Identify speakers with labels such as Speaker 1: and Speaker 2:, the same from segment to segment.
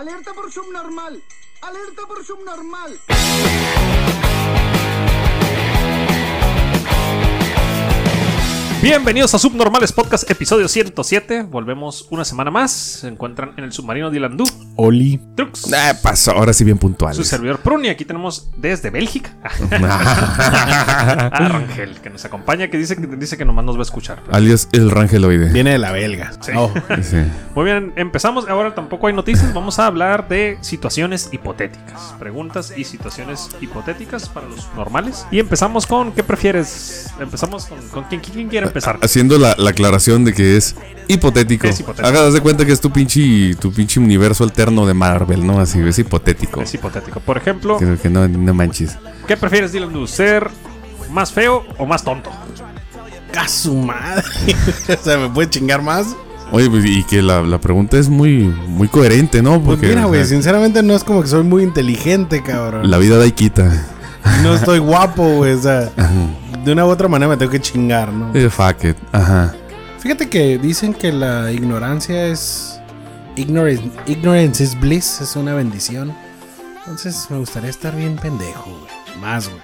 Speaker 1: Alerta por subnormal. Alerta por subnormal.
Speaker 2: Bienvenidos a Subnormales Podcast, episodio 107. Volvemos una semana más. Se encuentran en el submarino de Ilandú.
Speaker 3: Oli.
Speaker 2: Trux.
Speaker 3: Ah, pasó, ahora sí bien puntual.
Speaker 2: Su servidor Pruni. Aquí tenemos desde Bélgica a Rangel, que nos acompaña, que dice que, dice que nomás nos va a escuchar.
Speaker 3: Alias el rangeloide.
Speaker 4: Viene de la belga.
Speaker 2: Sí.
Speaker 4: Oh,
Speaker 3: Sí.
Speaker 2: Muy bien, empezamos. Ahora tampoco hay noticias. Vamos a hablar de situaciones hipotéticas. Preguntas y situaciones hipotéticas para los normales. Y empezamos con ¿qué prefieres? Empezamos con, con quién, quién quiere empezar.
Speaker 3: Haciendo la, la aclaración de que es hipotético.
Speaker 2: Es hipotético.
Speaker 3: Hagas de cuenta que es tu pinche, tu pinche universo alterno de Marvel, ¿no? Así, es hipotético.
Speaker 2: Es hipotético. Por ejemplo,
Speaker 3: Que, que no, no manches.
Speaker 2: ¿qué prefieres, Dylan Du? ¿Ser más feo o más tonto?
Speaker 4: ¡A su madre! o sea, ¿me puede chingar más?
Speaker 3: Oye, pues, y que la, la pregunta es muy, muy coherente, ¿no?
Speaker 4: Pues
Speaker 3: Porque
Speaker 4: mira, güey,
Speaker 3: o sea,
Speaker 4: sinceramente no es como que soy muy inteligente, cabrón.
Speaker 3: la vida da y quita.
Speaker 4: No estoy guapo, güey. O sea, de una u otra manera me tengo que chingar, ¿no?
Speaker 3: Eh, fuck it. Ajá.
Speaker 4: Fíjate que dicen que la ignorancia es. Ignorance, ignorance is bliss, es una bendición. Entonces me gustaría estar bien pendejo, güey. Más, güey.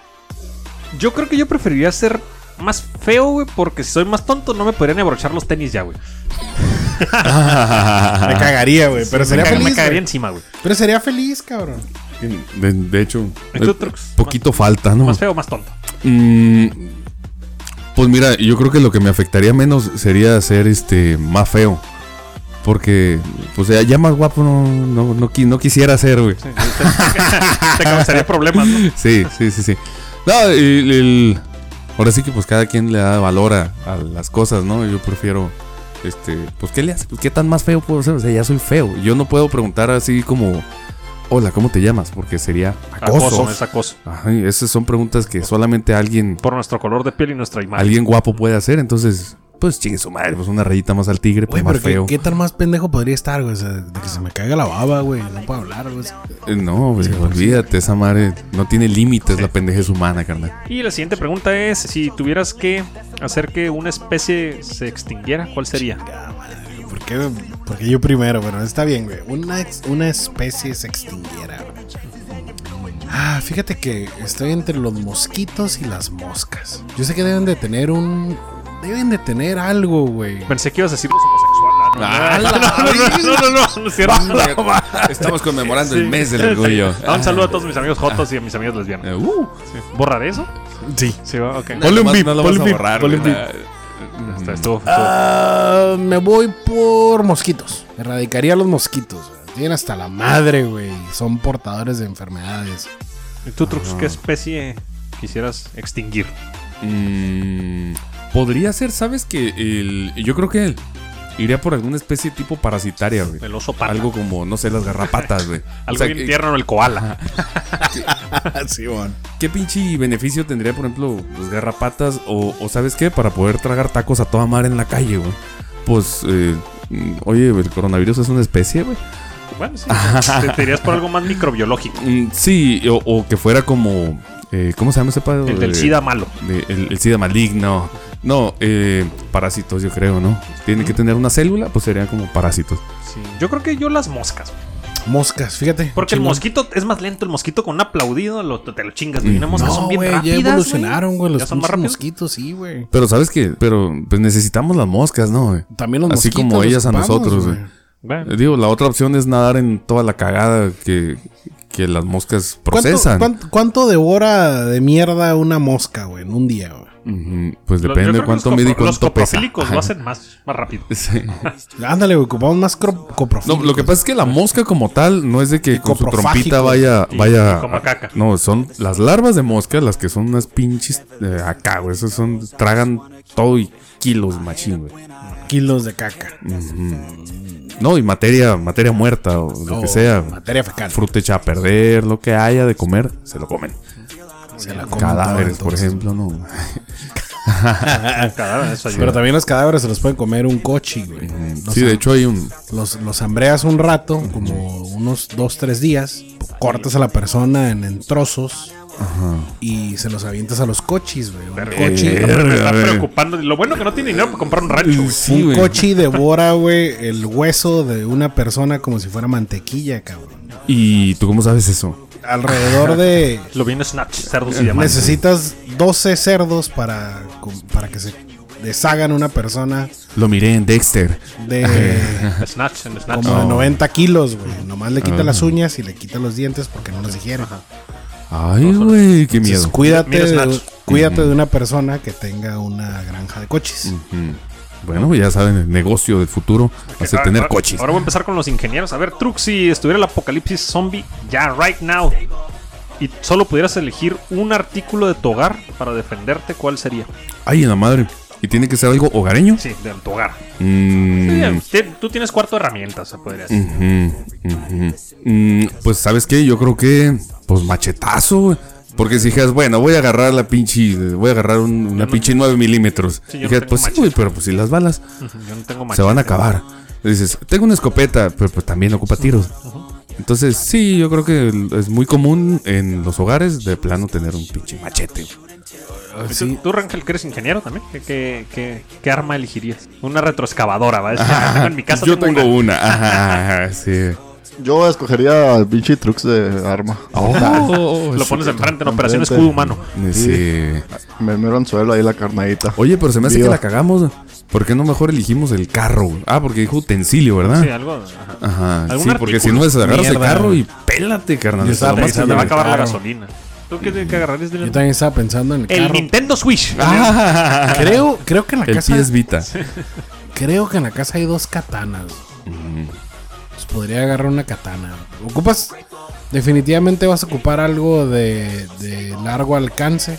Speaker 2: Yo creo que yo preferiría ser más feo, güey, porque si soy más tonto no me podrían abrochar los tenis ya, güey.
Speaker 4: Me cagaría, güey. Pero sería
Speaker 2: caga- me
Speaker 4: feliz.
Speaker 2: cagaría
Speaker 4: güey.
Speaker 2: encima, güey.
Speaker 4: Pero sería feliz, cabrón.
Speaker 3: De, de hecho,
Speaker 2: ¿Y tú,
Speaker 3: eh, poquito falta, ¿no?
Speaker 2: ¿Más feo más tonto?
Speaker 3: Mm, pues mira, yo creo que lo que me afectaría menos sería ser este más feo. Porque, pues ya, ya más guapo no, no, no, qui- no quisiera ser, güey.
Speaker 2: Sí, te, te causaría problemas, ¿no?
Speaker 3: Sí, sí, sí, sí. No, el- el- ahora sí que pues cada quien le da valor a, a las cosas, ¿no? Yo prefiero, este, pues ¿qué le hace? ¿Qué tan más feo puedo ser? O sea, ya soy feo. Yo no puedo preguntar así como, hola, ¿cómo te llamas? Porque sería
Speaker 2: Acoso,
Speaker 3: acoso.
Speaker 2: es acoso.
Speaker 3: Ajá, y esas son preguntas que solamente alguien
Speaker 2: Por nuestro color de piel y nuestra imagen.
Speaker 3: alguien guapo puede hacer, entonces, pues chingue su madre, pues una rayita más al tigre, pues más
Speaker 4: pero
Speaker 3: feo.
Speaker 4: ¿qué, qué tan más pendejo podría estar, güey? O sea, de que se me caiga la baba, güey. No puedo hablar, güey.
Speaker 3: Eh, No, güey, olvídate, esa madre no tiene límites la pendejez humana, carnal.
Speaker 2: Y la siguiente pregunta es, si tuvieras que hacer que una especie se extinguiera, ¿cuál sería?
Speaker 4: Porque yo primero, bueno, está bien, güey. Una, ex- una especie se extinguiera, güey. Ah, fíjate que estoy entre los mosquitos y las moscas. Yo sé que deben de tener un... Deben de tener algo, güey.
Speaker 2: Pensé que ibas a decir los homosexuales.
Speaker 3: Ah,
Speaker 2: no, no, no, no, no, no, no es cierto.
Speaker 3: Estamos conmemorando
Speaker 2: Sí.
Speaker 3: el mes del orgullo.
Speaker 2: Sí. Ah, Un saludo a todos mis amigos jotos y a mis amigas lesbianas.
Speaker 3: Uh,
Speaker 2: Sí. ¿Borrar eso?
Speaker 4: Sí.
Speaker 2: Sí, ok.
Speaker 4: Ponle un
Speaker 3: no,
Speaker 4: bip,
Speaker 3: no lo
Speaker 4: ponle
Speaker 3: vas a
Speaker 4: un bip,
Speaker 2: Está- Estuvo, estuvo-
Speaker 4: Ah, me voy por mosquitos. Erradicaría los mosquitos. güey. Tienen hasta la madre, güey. Son portadores de enfermedades.
Speaker 2: ¿Y tú, Trux, qué especie quisieras extinguir?
Speaker 3: Mm, podría ser, ¿sabes que el, Yo creo que iría por alguna especie tipo parasitaria, güey.
Speaker 2: El oso panda.
Speaker 3: Algo como, no sé, las garrapatas, güey.
Speaker 2: Algo
Speaker 3: O sea,
Speaker 2: bien
Speaker 3: que-
Speaker 2: tierno, el koala.
Speaker 4: sí, bueno.
Speaker 3: ¿Qué pinche beneficio tendría, por ejemplo, los garrapatas? O, o ¿sabes qué? Para poder tragar tacos a toda mar en la calle, güey. Pues, eh, oye, el coronavirus es una especie, güey.
Speaker 2: Bueno, sí. Te, te irías por algo más microbiológico.
Speaker 3: Mm, sí, o, o que fuera como. eh, ¿Cómo se llama ese pedo?
Speaker 2: El del SIDA malo.
Speaker 3: de- el, el SIDA maligno. No, eh, parásitos, yo creo, ¿no? Tiene que tener una célula, pues serían como parásitos.
Speaker 2: Sí. Yo creo que yo las moscas. güey.
Speaker 4: Moscas, fíjate.
Speaker 2: Porque el
Speaker 4: Chingón.
Speaker 2: mosquito es más lento. El mosquito con un aplaudido lo, te lo chingas. güey. Y una mosca
Speaker 4: No,
Speaker 2: son bien
Speaker 4: güey,
Speaker 2: rápidas.
Speaker 4: ya evolucionaron, güey, los
Speaker 2: Ya son más
Speaker 4: pinches
Speaker 2: rápidos.
Speaker 4: mosquitos, sí, güey.
Speaker 3: Pero, ¿sabes qué? Pero, pues necesitamos las moscas, ¿no? güey?
Speaker 4: También los
Speaker 3: Así
Speaker 4: mosquitos.
Speaker 3: como
Speaker 4: los
Speaker 3: ellas a
Speaker 4: ocupamos,
Speaker 3: nosotros, güey.
Speaker 2: Bueno,
Speaker 3: Digo, la otra opción es nadar en toda la cagada que, que las moscas
Speaker 4: ¿Cuánto,
Speaker 3: procesan.
Speaker 4: cuánto, cuánto devora de mierda una mosca, güey, en un día, güey?
Speaker 3: Pues depende de cuánto
Speaker 2: los
Speaker 3: mide y
Speaker 2: Los
Speaker 3: cuánto pesa.
Speaker 2: coprofílicos lo hacen más, más rápido.
Speaker 3: Sí.
Speaker 4: Ándale, güey, ocupamos más coprofílicos.
Speaker 3: No, lo que pasa es que la mosca como tal no es de que con su trompita vaya,
Speaker 2: Y-
Speaker 3: vaya.
Speaker 2: y coma caca.
Speaker 3: No, son las larvas de mosca las que son unas pinches eh, acá, güey. Esas son, tragan todo y kilos machín, güey.
Speaker 4: Kilos de caca.
Speaker 3: No, y materia, materia muerta o lo que
Speaker 4: O
Speaker 3: sea.
Speaker 4: Materia fecal.
Speaker 3: Fruta hecha a perder, lo que haya de comer, se lo comen.
Speaker 4: Se la comen
Speaker 3: Cadáveres, por ejemplo, no.
Speaker 4: Pero también los cadáveres se los pueden comer un cochi, güey. Los,
Speaker 3: Sí, de hecho hay un.
Speaker 4: los, los hambreas un rato, como unos dos, tres días. Cortas a la persona en, en trozos y se los avientas a los coches, güey. Un
Speaker 2: Verga.
Speaker 4: coche,
Speaker 2: Me está preocupando. Lo bueno que no tiene dinero para comprar un rancho, güey.
Speaker 3: Sí,
Speaker 4: un
Speaker 3: güey.
Speaker 4: coche devora, güey, el hueso de una persona como si fuera mantequilla, cabrón.
Speaker 3: ¿Y tú cómo sabes eso?
Speaker 4: Alrededor de
Speaker 2: Lo viene Snatch, cerdos y diamantes.
Speaker 4: necesitas 12 cerdos para, para que se deshagan una persona
Speaker 3: Lo miré en Dexter.
Speaker 4: de
Speaker 2: Snatch, en Snatch.
Speaker 4: como de
Speaker 3: No.
Speaker 4: 90 kilos, güey. Nomás le quita las uñas y le quita los dientes porque no los digiere.
Speaker 3: Ay, güey, qué
Speaker 4: Entonces,
Speaker 3: miedo.
Speaker 4: cuídate,
Speaker 2: Mira
Speaker 4: de,
Speaker 2: Snatch.
Speaker 4: cuídate de una persona que tenga una granja de coches.
Speaker 3: Bueno, ya saben, el negocio del futuro va a ser tener
Speaker 2: ahora-
Speaker 3: coches.
Speaker 2: Ahora voy a empezar con los ingenieros. A ver, Trux, si estuviera el apocalipsis zombie ya, right now, y solo pudieras elegir un artículo de tu hogar para defenderte, ¿cuál sería?
Speaker 3: Ay, en la madre. ¿Y tiene que ser algo hogareño?
Speaker 2: Sí, de tu hogar.
Speaker 3: Mm,
Speaker 2: Sí, tú tienes cuarto de herramientas, se podría decir.
Speaker 3: Mm, pues, ¿sabes qué? Yo creo que, pues, machetazo, güey. Porque si dijeras, bueno, voy a agarrar la pinche, voy a agarrar un- una
Speaker 2: no-
Speaker 3: pinche 9 milímetros.
Speaker 2: Sí, no
Speaker 3: Dijeras,
Speaker 2: tengo
Speaker 3: pues sí,
Speaker 2: machete.
Speaker 3: güey, pero pues si las balas
Speaker 2: Yo no tengo
Speaker 3: se van a
Speaker 2: machete.
Speaker 3: acabar. Dices, tengo una escopeta, pero pues también ocupa tiros. Entonces, sí, yo creo que es muy común en los hogares de plano tener un pinche machete. güey.
Speaker 2: ¿Y ¿Tú, Rangel, que eres ingeniero también? ¿Qué, qué, qué- qué arma elegirías? Una retroexcavadora, ¿va? Es que tengo en mi casa
Speaker 3: yo tengo
Speaker 2: una.
Speaker 3: ajá, sí.
Speaker 5: Yo escogería al pinche Trux de arma.
Speaker 3: Oh,
Speaker 2: Lo
Speaker 3: sí.
Speaker 2: pones enfrente en operación
Speaker 5: enfrente.
Speaker 2: escudo humano.
Speaker 3: Sí.
Speaker 5: Me mero anzuelo ahí la carnadita.
Speaker 3: Oye, pero se me hace
Speaker 5: Viva.
Speaker 3: que la cagamos. ¿Por qué no mejor elegimos el carro? Ah, porque dijo utensilio, ¿verdad?
Speaker 2: Sí, algo. ajá.
Speaker 3: Ajá.
Speaker 2: ¿Algún
Speaker 3: Sí, porque si no es agarras el
Speaker 4: Mierda.
Speaker 3: carro y pélate, carnal.
Speaker 2: Se
Speaker 3: que
Speaker 2: te va a acabar la gasolina. ¿Tú qué, qué agarrarías de
Speaker 4: Yo también estaba pensando en el,
Speaker 2: El
Speaker 4: carro.
Speaker 2: Nintendo Switch.
Speaker 3: Ah,
Speaker 4: Creo, creo que en la
Speaker 3: el
Speaker 4: casa.
Speaker 3: PS Vita.
Speaker 4: Creo que en la casa hay dos katanas. Pues podría agarrar una katana. Ocupas. Definitivamente vas a ocupar algo de, de largo alcance.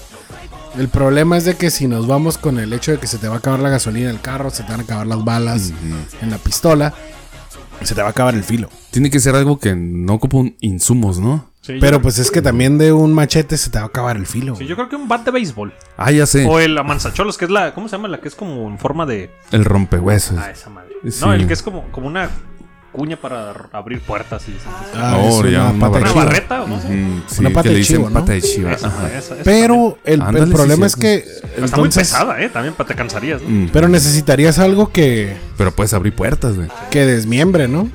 Speaker 4: El problema es de que si nos vamos con el hecho de que se te va a acabar la gasolina en el carro, se te van a acabar las balas en la pistola, se te va a acabar el filo.
Speaker 3: Tiene que ser algo que no ocupa un insumos, ¿no?
Speaker 2: Sí,
Speaker 4: Pero
Speaker 2: yo,
Speaker 4: pues es que también de un machete se te va a acabar el filo.
Speaker 2: sí, yo creo que un bat de béisbol.
Speaker 3: Ah, ya sé.
Speaker 2: O el amansacholos, que es la. ¿Cómo se llama? La que es como en forma de.
Speaker 3: El rompehuesos.
Speaker 2: Ah, esa madre.
Speaker 3: Sí.
Speaker 2: No, el que es como, como una cuña para abrir puertas y.
Speaker 4: Ah,
Speaker 3: Ahora ya
Speaker 4: una pata de
Speaker 2: Una
Speaker 4: chivo.
Speaker 2: barreta, ¿o no sé?
Speaker 3: Mm, sí,
Speaker 4: Una pata
Speaker 3: que
Speaker 4: de
Speaker 3: le dicen
Speaker 4: chivo, ¿no?
Speaker 3: pata de chiva.
Speaker 2: Esa,
Speaker 3: Ajá.
Speaker 2: esa, esa
Speaker 4: Pero el, el
Speaker 3: Ándale, sí,
Speaker 4: problema es
Speaker 3: sí.
Speaker 4: que.
Speaker 2: Está muy
Speaker 4: entonces-
Speaker 2: pesada, ¿eh? También pa- te cansarías, ¿no?
Speaker 3: Mm,
Speaker 4: Pero necesitarías algo que,
Speaker 3: Pero puedes abrir puertas, güey.
Speaker 4: que desmiembre, ¿no?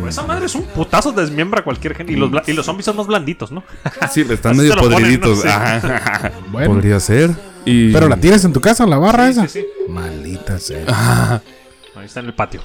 Speaker 2: Pues esa madre es un putazo, desmiembra a cualquier gente. Y los, bla- y los zombies son más blanditos, ¿no?
Speaker 3: Sí, están
Speaker 2: Así
Speaker 3: medio
Speaker 2: lo ponen,
Speaker 3: podriditos.
Speaker 2: ¿no? Sí.
Speaker 3: Ajá.
Speaker 4: Bueno.
Speaker 3: Podría ser. Y...
Speaker 4: Pero la tienes en tu casa, en la barra
Speaker 2: Sí,
Speaker 4: esa.
Speaker 2: sí, sí.
Speaker 4: Maldita sea.
Speaker 3: Ah,
Speaker 2: Ahí está en el patio.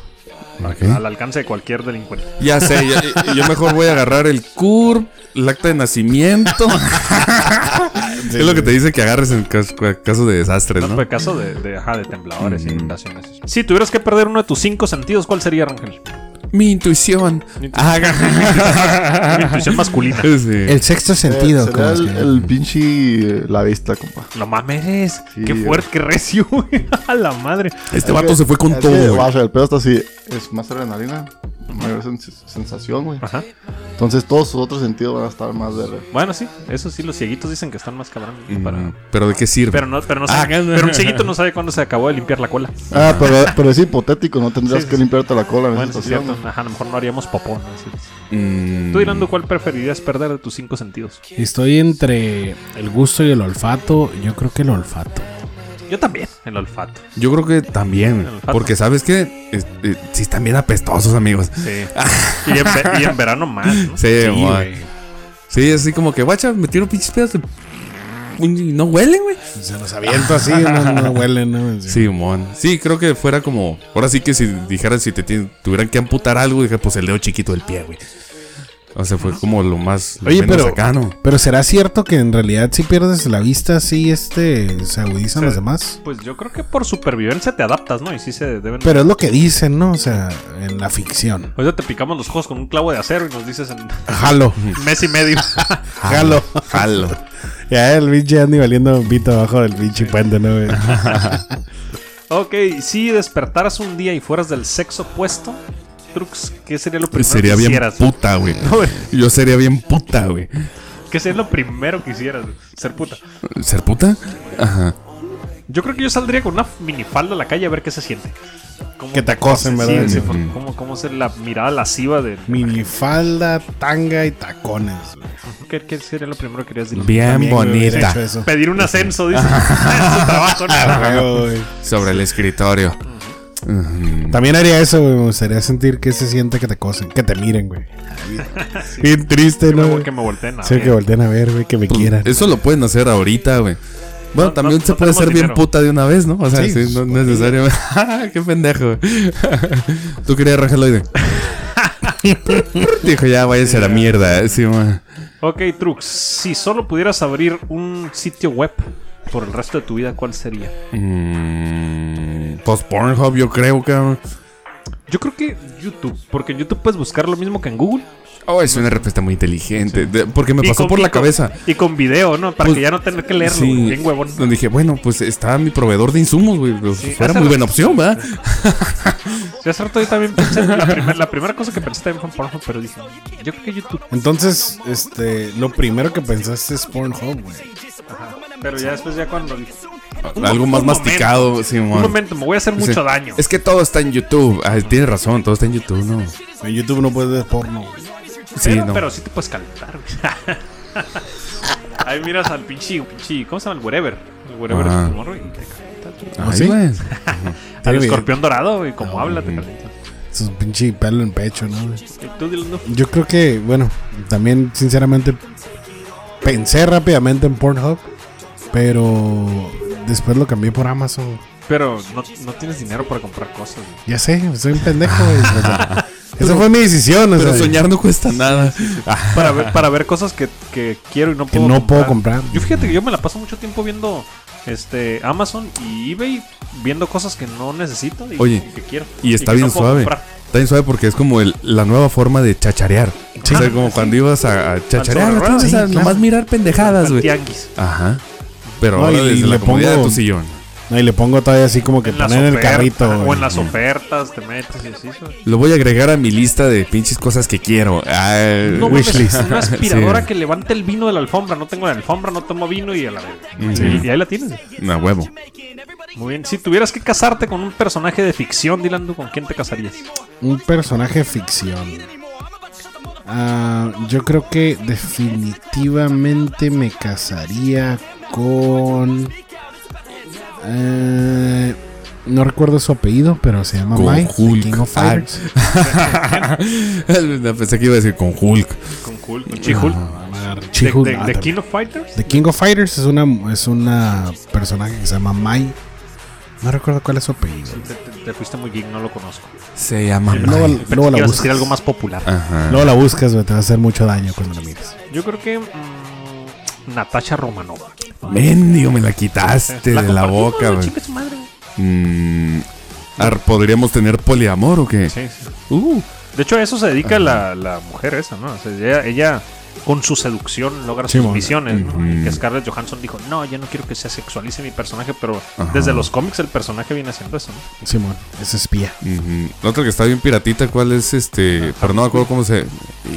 Speaker 2: Al alcance de cualquier delincuente.
Speaker 3: Ya sé, ya- yo mejor voy a agarrar el CURP, el acta de nacimiento. es lo que te dice que agarres en caso, caso de desastres,
Speaker 2: No
Speaker 3: ¿no?
Speaker 2: fue caso de, de, ajá, de tembladores y
Speaker 3: Mm.
Speaker 2: inundaciones. Si tuvieras que perder uno de tus cinco sentidos, ¿cuál sería, Rangel?
Speaker 3: Mi intuición.
Speaker 2: Mi intuición masculina.
Speaker 3: Sí.
Speaker 4: El sexto
Speaker 5: Eh,
Speaker 4: sentido. es
Speaker 5: el, pinche eh, la vista, compa.
Speaker 2: No mames.
Speaker 5: Sí,
Speaker 2: qué fuerte, qué recio, güey. A la madre.
Speaker 3: Este vato se fue con
Speaker 5: Es
Speaker 3: todo,
Speaker 5: que,
Speaker 3: güey.
Speaker 5: vaya, el pedo está así. Es más adrenalina. Mayor sens- sensación, güey.
Speaker 2: Ajá.
Speaker 5: Entonces todos sus otros sentidos van a estar más de...
Speaker 2: Bueno, sí. Eso sí, los cieguitos dicen que están más cabrón. ¿no? Para-
Speaker 3: Mm, Pero ¿de qué sirve?
Speaker 2: Pero no, pero no
Speaker 3: Ah,
Speaker 2: sabe- pero un cieguito no sabe cuándo se acabó de limpiar la cola.
Speaker 5: Ah, pero, pero es hipotético, no tendrías
Speaker 2: Sí, sí,
Speaker 5: que limpiarte la cola en
Speaker 2: Bueno,
Speaker 5: esa
Speaker 2: es
Speaker 5: situación.
Speaker 2: cierto. Ajá, a lo mejor no haríamos popó. ¿no? Sí.
Speaker 3: Mm,
Speaker 2: Tú, Dirando, ¿cuál preferirías perder de tus cinco sentidos?
Speaker 4: Estoy entre el gusto y el olfato. Yo creo que el olfato.
Speaker 2: Yo también, el olfato.
Speaker 3: Yo creo que también. Porque, ¿sabes qué? Es- eh, sí, están bien apestosos, amigos.
Speaker 2: Sí. y, en ve- y en verano más, ¿no?
Speaker 3: Sí,
Speaker 4: güey.
Speaker 3: Sí, así como que, guacha, me tiro pinches pedos. de- Y no huelen, güey.
Speaker 4: Se los aviento así, no, no huelen, ¿no?
Speaker 3: Sí, mon. Sí, creo que fuera como. Ahora sí que si dijeran, si te tuvieran que amputar algo, dije, pues el dedo chiquito del pie, güey. O sea, fue como lo más. lo
Speaker 4: Oye,
Speaker 3: menos
Speaker 4: pero,
Speaker 3: cercano.
Speaker 4: pero ¿será cierto que en realidad si pierdes la vista, sí este, se agudizan
Speaker 2: Sí.
Speaker 4: los demás?
Speaker 2: Pues yo creo que por supervivencia te adaptas, ¿no? Y sí se deben.
Speaker 4: Pero es lo que dicen, ¿no? O sea, en la ficción.
Speaker 2: Ahorita te picamos los ojos con un clavo de acero y nos dices en
Speaker 4: Jalo,
Speaker 2: mes y medio.
Speaker 4: jalo.
Speaker 3: Jalo.
Speaker 4: Ya el pinche Andy valiendo un pito abajo del pinche puente, ¿no?
Speaker 2: ok, si despertaras un día y fueras del sexo opuesto, Trux, ¿qué sería lo primero
Speaker 3: Sería
Speaker 2: que
Speaker 3: bien
Speaker 2: hicieras?
Speaker 3: puta, güey.
Speaker 2: No, güey.
Speaker 3: Yo sería bien puta, güey.
Speaker 2: ¿Qué sería lo primero que hicieras? Ser puta.
Speaker 3: ¿Ser puta? Ajá.
Speaker 2: Yo creo que yo saldría con una minifalda a la calle a ver qué se siente. Cómo
Speaker 4: Que te acosen,
Speaker 2: sí,
Speaker 4: ¿verdad?
Speaker 2: sí,
Speaker 4: Sí.
Speaker 2: cómo, cómo es la mirada lasciva de...
Speaker 4: Minifalda, tanga y tacones.
Speaker 2: ¿Qué, qué sería lo primero que querías decir?
Speaker 3: Bien
Speaker 4: También,
Speaker 3: bonita.
Speaker 2: Pedir un ascenso, dice. trabajo.
Speaker 3: Sobre el escritorio.
Speaker 4: También haría eso, güey. Me gustaría sentir que se siente que te cosen, que te miren, güey. Bien triste, ¿no?
Speaker 2: Luego que me volteen a
Speaker 4: Sí,
Speaker 2: ver.
Speaker 4: que volteen a ver, güey, que me quieran.
Speaker 3: Eso lo pueden hacer ahorita, güey. Bueno,
Speaker 2: No,
Speaker 3: también
Speaker 2: no-
Speaker 3: se
Speaker 2: no
Speaker 3: puede ser bien puta de una vez, ¿no? O sea,
Speaker 4: Sí,
Speaker 3: sí, no
Speaker 4: pues,
Speaker 3: necesariamente. ¡Qué pendejo! ¿Tú querías Rangeloide? Dijo, ya váyanse a la mierda. Sí, ma.
Speaker 2: Ok, Trux, si solo pudieras abrir un sitio web por el resto de tu vida, ¿cuál sería?
Speaker 3: Mm, pues Pornhub, yo creo, cabrón.
Speaker 2: Yo creo que YouTube, porque en YouTube puedes buscar lo mismo que en Google.
Speaker 3: Oh, es una respuesta muy inteligente. de- porque me
Speaker 2: Y
Speaker 3: pasó
Speaker 2: con-
Speaker 3: por la
Speaker 2: con-
Speaker 3: cabeza.
Speaker 2: Y con video, ¿no? Para
Speaker 3: Pues,
Speaker 2: que ya no tener que leerlo,
Speaker 3: Sí,
Speaker 2: güey, bien huevón.
Speaker 3: donde dije, bueno, pues está mi proveedor de insumos, güey. Pues,
Speaker 2: Sí,
Speaker 3: fuera
Speaker 2: hace
Speaker 3: muy
Speaker 2: rato-
Speaker 3: buena opción, ¿verdad?
Speaker 2: Sí, hace rato yo también pensé, la, primer- la primera cosa que pensé también fue en Pornhub, pero dije, yo creo que YouTube.
Speaker 4: Entonces, este, lo primero que pensaste es Pornhub, güey.
Speaker 2: Pero ya después, ya cuando dije,
Speaker 3: Algo más
Speaker 2: un
Speaker 3: masticado, sí,
Speaker 2: un momento, me voy a hacer
Speaker 3: Sí.
Speaker 2: mucho daño.
Speaker 3: Es que todo está en YouTube. Ah, tienes razón, todo está en YouTube, ¿no?
Speaker 4: En YouTube no puedes ver porno.
Speaker 3: Sí,
Speaker 2: pero,
Speaker 3: no.
Speaker 2: pero sí te puedes calentar, güey. Ahí miras al pinche, pinche, ¿cómo se llama? El wherever. El wherever
Speaker 3: Ajá.
Speaker 2: es morro y te calienta.
Speaker 4: ¿sí?
Speaker 3: güey.
Speaker 2: Al
Speaker 4: Tiene bien.
Speaker 2: escorpión dorado, y como habla, te calienta.
Speaker 4: Su pinche pelo en pecho, ¿no?
Speaker 2: no.
Speaker 4: Yo creo que, bueno, también sinceramente pensé rápidamente en Pornhub, pero después lo cambié por Amazon.
Speaker 2: Pero no, no tienes dinero para comprar cosas, güey.
Speaker 4: Ya sé, soy un pendejo, güey. O sea, esa fue mi decisión, o
Speaker 3: Pero
Speaker 4: sea,
Speaker 3: soñar no cuesta nada.
Speaker 2: Para ver, para ver cosas que, que quiero y no
Speaker 4: que
Speaker 2: puedo
Speaker 4: no puedo comprar.
Speaker 2: Yo fíjate que yo me la paso mucho tiempo viendo este Amazon y eBay, viendo cosas que no necesito y,
Speaker 3: Oye,
Speaker 2: y que quiero.
Speaker 3: Y está
Speaker 2: que
Speaker 3: bien
Speaker 2: no puedo
Speaker 3: suave.
Speaker 2: comprar.
Speaker 3: Está bien suave porque es como el- la nueva forma de chacharear. O sea, como cuando ibas a, a chacharear,
Speaker 2: sobre ruedas.
Speaker 3: o sea,
Speaker 4: Sí,
Speaker 3: nomás mirar pendejadas,
Speaker 2: Al
Speaker 3: güey.
Speaker 2: tianguis.
Speaker 3: Ajá. Pero
Speaker 4: No,
Speaker 3: ahora
Speaker 4: y
Speaker 3: desde
Speaker 4: le
Speaker 3: la comodidad
Speaker 4: pongo-
Speaker 3: de tu sillón.
Speaker 4: No, y le pongo todavía así como que
Speaker 2: En
Speaker 4: poner en el carrito.
Speaker 2: O
Speaker 4: güey.
Speaker 2: en las ofertas te metes y así.
Speaker 3: Lo voy a agregar a mi lista de pinches cosas que quiero.
Speaker 2: No mames,
Speaker 3: wishlist.
Speaker 2: una aspiradora
Speaker 3: Sí.
Speaker 2: que levante el vino de la alfombra. No tengo la alfombra, no tomo vino y a la vez.
Speaker 3: Ujú.
Speaker 2: Y ahí la tienes.
Speaker 3: No, huevo.
Speaker 2: Muy bien. Si tuvieras que casarte con un personaje de ficción, Dylan, ¿tú ¿con quién te casarías?
Speaker 4: Un personaje ficción. Ah, yo creo que definitivamente me casaría con... eh, no recuerdo su apellido, pero se llama
Speaker 3: Con
Speaker 4: Mike, the
Speaker 3: Hulk.
Speaker 4: King of
Speaker 3: Ah.
Speaker 4: Fighters.
Speaker 3: Pensé que iba a decir con Hulk.
Speaker 2: Con Hulk, con She-Hulk.
Speaker 4: She
Speaker 2: ¿De,
Speaker 4: Hulk,
Speaker 2: de-
Speaker 4: ah,
Speaker 2: de
Speaker 4: también.
Speaker 2: King of Fighters?
Speaker 4: The King of Fighters es una, es una personaje que se llama Mai. No recuerdo cuál es su apellido.
Speaker 2: Te, te- te fuiste muy geek, no lo conozco.
Speaker 3: Se llama
Speaker 4: Luego,
Speaker 3: Mike.
Speaker 2: Pensé
Speaker 4: luego
Speaker 2: que
Speaker 4: la buscas.
Speaker 2: algo más popular.
Speaker 3: Ajá.
Speaker 4: Luego la buscas, te va a hacer mucho daño cuando la mires.
Speaker 2: Yo creo que mm, Natasha Romanova.
Speaker 3: Mendigo, me la quitaste de la boca,
Speaker 2: güey.
Speaker 3: Mm, ¿Podríamos tener poliamor o qué?
Speaker 2: Sí, sí.
Speaker 3: Uh,
Speaker 2: De hecho, a eso se dedica la, la mujer esa, ¿no? O sea, ella, ella, con su seducción logra sus
Speaker 4: Simón.
Speaker 2: misiones, ¿no? Que Scarlett Johansson dijo, no, yo no quiero que se sexualice mi personaje, pero
Speaker 3: Ajá.
Speaker 2: desde los cómics el personaje viene haciendo eso, ¿no?
Speaker 4: Simón, es espía.
Speaker 3: La otra que está bien piratita, ¿cuál es este? Pero no me acuerdo cómo se.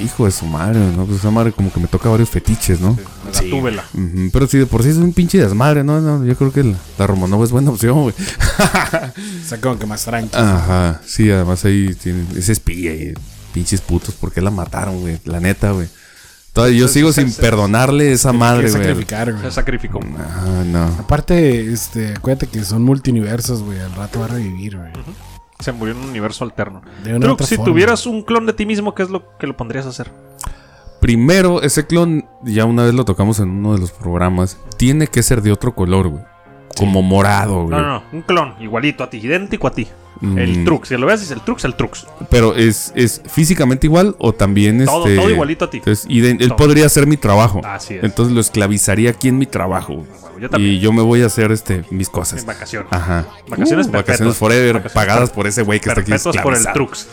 Speaker 3: Hijo de su madre, ¿no? Pues esa madre como que me toca varios fetiches, ¿no?
Speaker 2: La túbela.
Speaker 3: Ujú, Pero sí, de por sí es un pinche desmadre, ¿no? no yo creo que la, la Romanova es buena opción, güey.
Speaker 4: Está como que más tranqui.
Speaker 3: Ajá, sí, además ahí tiene ese espía y pinches putos, ¿por qué la mataron, güey? La neta, güey. Todavía yo sigo
Speaker 2: se-
Speaker 3: sin
Speaker 2: se-
Speaker 3: perdonarle esa madre, güey.
Speaker 4: sacrificar, güey.
Speaker 2: Se sacrificó.
Speaker 3: Ah, no.
Speaker 4: Aparte, este, acuérdate que son multiversos, güey. Al rato va a revivir, güey.
Speaker 2: Se murió en un universo alterno.
Speaker 4: De una
Speaker 2: Trux,
Speaker 4: otra
Speaker 2: si
Speaker 4: forma.
Speaker 2: tuvieras un clon de ti mismo, ¿qué es lo que lo pondrías a hacer?
Speaker 3: Primero, ese clon, ya una vez lo tocamos en uno de los programas, tiene que ser de otro color, güey. Como morado, güey.
Speaker 2: No, no, no, un clon, igualito a ti, idéntico a ti.
Speaker 3: Mm.
Speaker 2: El Trux, si lo ves, dice el Trux, el Trux.
Speaker 3: Pero es, es físicamente igual o también
Speaker 2: Todo,
Speaker 3: este.
Speaker 2: todo igualito a ti.
Speaker 3: Entonces, él
Speaker 2: Todo.
Speaker 3: podría hacer mi trabajo.
Speaker 2: Así es.
Speaker 3: Entonces lo esclavizaría aquí en mi trabajo.
Speaker 2: Yo también.
Speaker 3: Y yo me voy a hacer este mis cosas.
Speaker 2: En vacaciones.
Speaker 3: Ajá.
Speaker 2: Vacaciones
Speaker 3: Uh, vacaciones forever,
Speaker 2: Vacaciones
Speaker 3: pagadas por ese güey que está aquí
Speaker 2: Perpetuos por el
Speaker 3: esclavizado.
Speaker 2: Trux.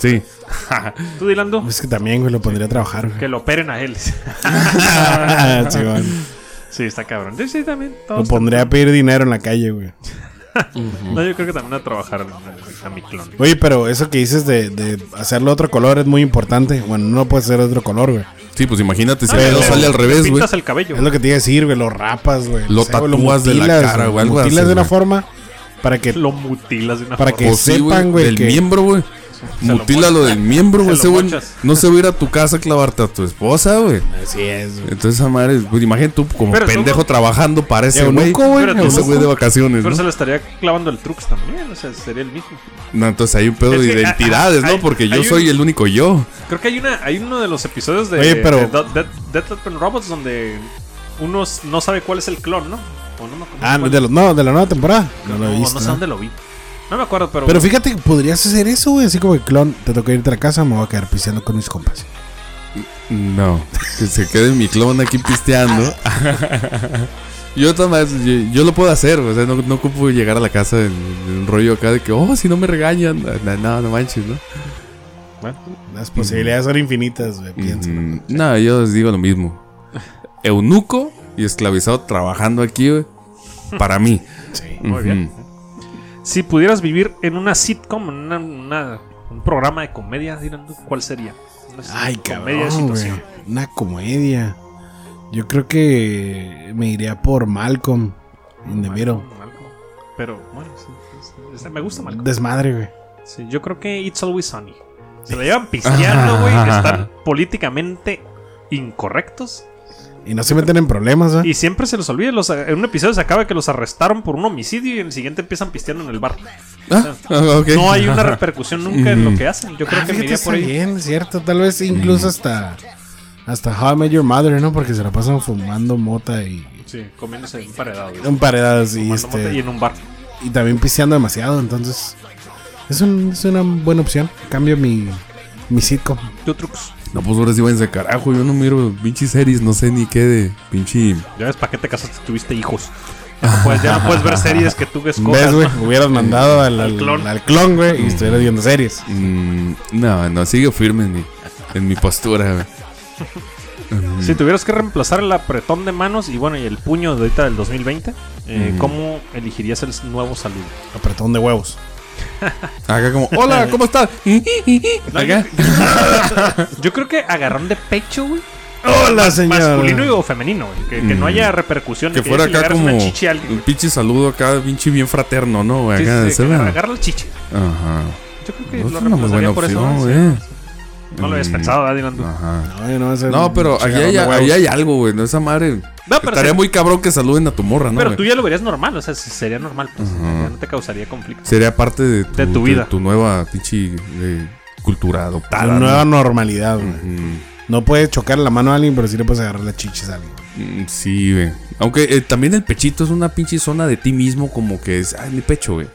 Speaker 3: Sí.
Speaker 2: Tú, Dilando,
Speaker 4: Es que también, güey, lo pondría a trabajar, güey.
Speaker 2: que lo operen a él.
Speaker 4: Sí,
Speaker 2: sí, está cabrón. Sí, sí, también.
Speaker 4: Lo pondría a pedir dinero en la calle, güey.
Speaker 2: No, yo creo que también a trabajar a, a mi clon.
Speaker 4: Oye, pero eso que dices de, de hacerlo otro color es muy importante. Bueno, no puede ser otro color, güey.
Speaker 3: Sí, pues imagínate si
Speaker 2: No,
Speaker 3: sale al revés, güey.
Speaker 2: pintas el cabello.
Speaker 4: Es lo que te iba a decir, güey. Lo rapas, güey.
Speaker 3: Lo
Speaker 4: O sea,
Speaker 3: tatúas de la cara,
Speaker 4: güey,
Speaker 3: o algo
Speaker 4: mutilas
Speaker 3: así,
Speaker 4: de una forma para que
Speaker 2: Lo mutilas de una
Speaker 4: Para
Speaker 2: forma.
Speaker 4: que-
Speaker 3: Pues sí,
Speaker 4: sepan, güey,
Speaker 3: Del
Speaker 4: que-
Speaker 3: miembro, güey.
Speaker 2: Se lo
Speaker 3: Mutílalo
Speaker 2: mochas.
Speaker 3: del miembro, güey.
Speaker 2: Se
Speaker 3: Ese
Speaker 2: lo
Speaker 3: güey no se va a ir a tu casa a clavarte a tu esposa, güey.
Speaker 4: Así es, güey.
Speaker 3: Entonces, esa madre, pues imagínate tú como
Speaker 2: Pero
Speaker 3: pendejo
Speaker 2: ¿cómo?
Speaker 3: trabajando para ese güey. Ese güey de vacaciones,
Speaker 2: Pero
Speaker 3: ¿no?
Speaker 2: se le estaría clavando el Trux también, o sea, sería el mismo.
Speaker 3: No, entonces hay un pedo
Speaker 2: Es
Speaker 3: de
Speaker 2: que,
Speaker 3: identidades, ¿no?
Speaker 2: hay-
Speaker 3: Porque yo
Speaker 2: hay
Speaker 3: soy
Speaker 2: un-
Speaker 3: el único yo.
Speaker 2: Creo que hay una hay uno de los episodios de,
Speaker 4: Oye, pero-
Speaker 2: de Dead, Dead- Death and Robots donde uno no sabe cuál es el clon, ¿no? O no me
Speaker 4: Ah, de, los- no, de la nueva temporada. No lo he
Speaker 2: no,
Speaker 4: visto.
Speaker 2: no sé
Speaker 4: ¿no?
Speaker 2: dónde lo vi. No me acuerdo, pero,
Speaker 4: Pero fíjate que podrías hacer eso, güey. Así como el clon, te toca irte a la casa, me voy a quedar pisteando con mis compas.
Speaker 3: No, que se quede mi clon aquí pisteando. yo, maneras, yo, yo lo puedo hacer, o sea, no, no ocupo llegar a la casa en, en un rollo acá de que, oh, si no me regañan. No, no, no manches, ¿no?
Speaker 2: bueno,
Speaker 4: Las posibilidades son infinitas, güey. Piensa.
Speaker 3: Mm, no, yo les digo lo mismo. Eunuco y esclavizado trabajando aquí, güey. Para mí.
Speaker 4: Sí.
Speaker 2: muy bien. Si pudieras vivir en una sitcom, en una, una- un programa de comedia, dirán tú, ¿cuál sería? Una
Speaker 4: Ay,
Speaker 2: comedia
Speaker 4: cabrón. Una comedia. Yo creo que me iría por Malcolm. Middle.
Speaker 2: Malcolm, Malcolm. Pero bueno, sí, sí, sí, me gusta Malcolm.
Speaker 4: Desmadre, güey.
Speaker 2: Sí, yo creo que It's Always Sunny. Se la llevan pisteando, güey. Están políticamente incorrectos.
Speaker 4: Y no se meten en problemas, güey.
Speaker 2: Y siempre se los olvida. Los, en un episodio se acaba que los arrestaron por un homicidio y en el siguiente empiezan pisteando en el bar.
Speaker 3: Ah, ah.
Speaker 2: No hay una repercusión nunca en lo
Speaker 3: Ujú.
Speaker 2: que hacen. Yo creo
Speaker 4: Ah,
Speaker 2: que me iría por ahí.
Speaker 4: bien, cierto. Tal vez incluso hasta. Hasta How I Met Your Mother, ¿no? Porque se la pasan fumando mota y.
Speaker 2: Sí, comiéndose un paredado.
Speaker 4: y
Speaker 2: Fumando mota
Speaker 4: este.
Speaker 2: y en un bar.
Speaker 4: Y también pisteando demasiado, entonces. Es, un- es una buena opción. Cambio mi. Mi sitcom.
Speaker 2: ¿Qué trucos?
Speaker 3: No, pues ahora sí váyanse carajo. Yo no miro pinches series, no sé ni qué de pinche.
Speaker 2: Ya ves, ¿para qué te casaste? Tuviste hijos. Ya no puedes, ya no puedes ver series que tú escojas.
Speaker 4: ¿Ves, güey?
Speaker 2: ¿no?
Speaker 4: Hubieras mandado al,
Speaker 2: Al
Speaker 4: al,
Speaker 2: clon.
Speaker 4: al clon, güey, y estuvieras viendo series.
Speaker 3: mm, no, no, sigue firme en mi, en mi postura, güey.
Speaker 2: Si tuvieras que reemplazar el apretón de manos y bueno, y el puño de ahorita del 2020, eh. ¿cómo elegirías el nuevo saludo?
Speaker 4: Apretón de huevos.
Speaker 3: Acá como, hola, ¿cómo estás? Acá.
Speaker 2: Yo creo que agarrón de pecho, güey.
Speaker 4: Hola, señor.
Speaker 2: Masculino o femenino, güey. Que, que no
Speaker 3: Mm.
Speaker 2: haya repercusión.
Speaker 3: Que fuera acá como un pinche saludo acá, pinche bien fraterno, ¿no? güey?
Speaker 2: Sí,
Speaker 3: Acá,
Speaker 2: sí,
Speaker 3: ¿se
Speaker 2: que agarra la chichi.
Speaker 3: Ajá.
Speaker 2: Yo creo que
Speaker 3: No,
Speaker 2: lo
Speaker 3: una muy
Speaker 2: reemplazaría
Speaker 3: buena
Speaker 2: por eso.
Speaker 3: opción,
Speaker 2: ¿no?
Speaker 3: güey.
Speaker 2: No lo habías
Speaker 3: Mm,
Speaker 2: pensado, ¿verdad, Dylan?
Speaker 3: Ajá.
Speaker 4: No, no, ese-
Speaker 3: No, pero
Speaker 4: agarrón
Speaker 3: hay,
Speaker 4: de
Speaker 3: ahí
Speaker 4: huevos.
Speaker 3: hay algo, güey. ¿no? Esa madre.
Speaker 2: No, pero
Speaker 3: Estaría
Speaker 2: sí.
Speaker 3: muy cabrón que saluden a tu morra, ¿no?
Speaker 2: Pero
Speaker 3: güey?
Speaker 2: tú ya lo verías normal, o sea, sería normal, pues ya no te causaría conflicto.
Speaker 3: Sería parte de tu,
Speaker 2: De tu vida.
Speaker 3: tu nueva pinche eh, cultura adoptada.
Speaker 4: La
Speaker 3: ¿no?
Speaker 4: nueva normalidad, güey. No puedes chocar la mano a alguien, pero sí le puedes agarrar las chichis a alguien.
Speaker 3: Mm, Sí, güey. Aunque eh, también el pechito es una pinche zona de ti mismo, como que es, ay, mi pecho, güey.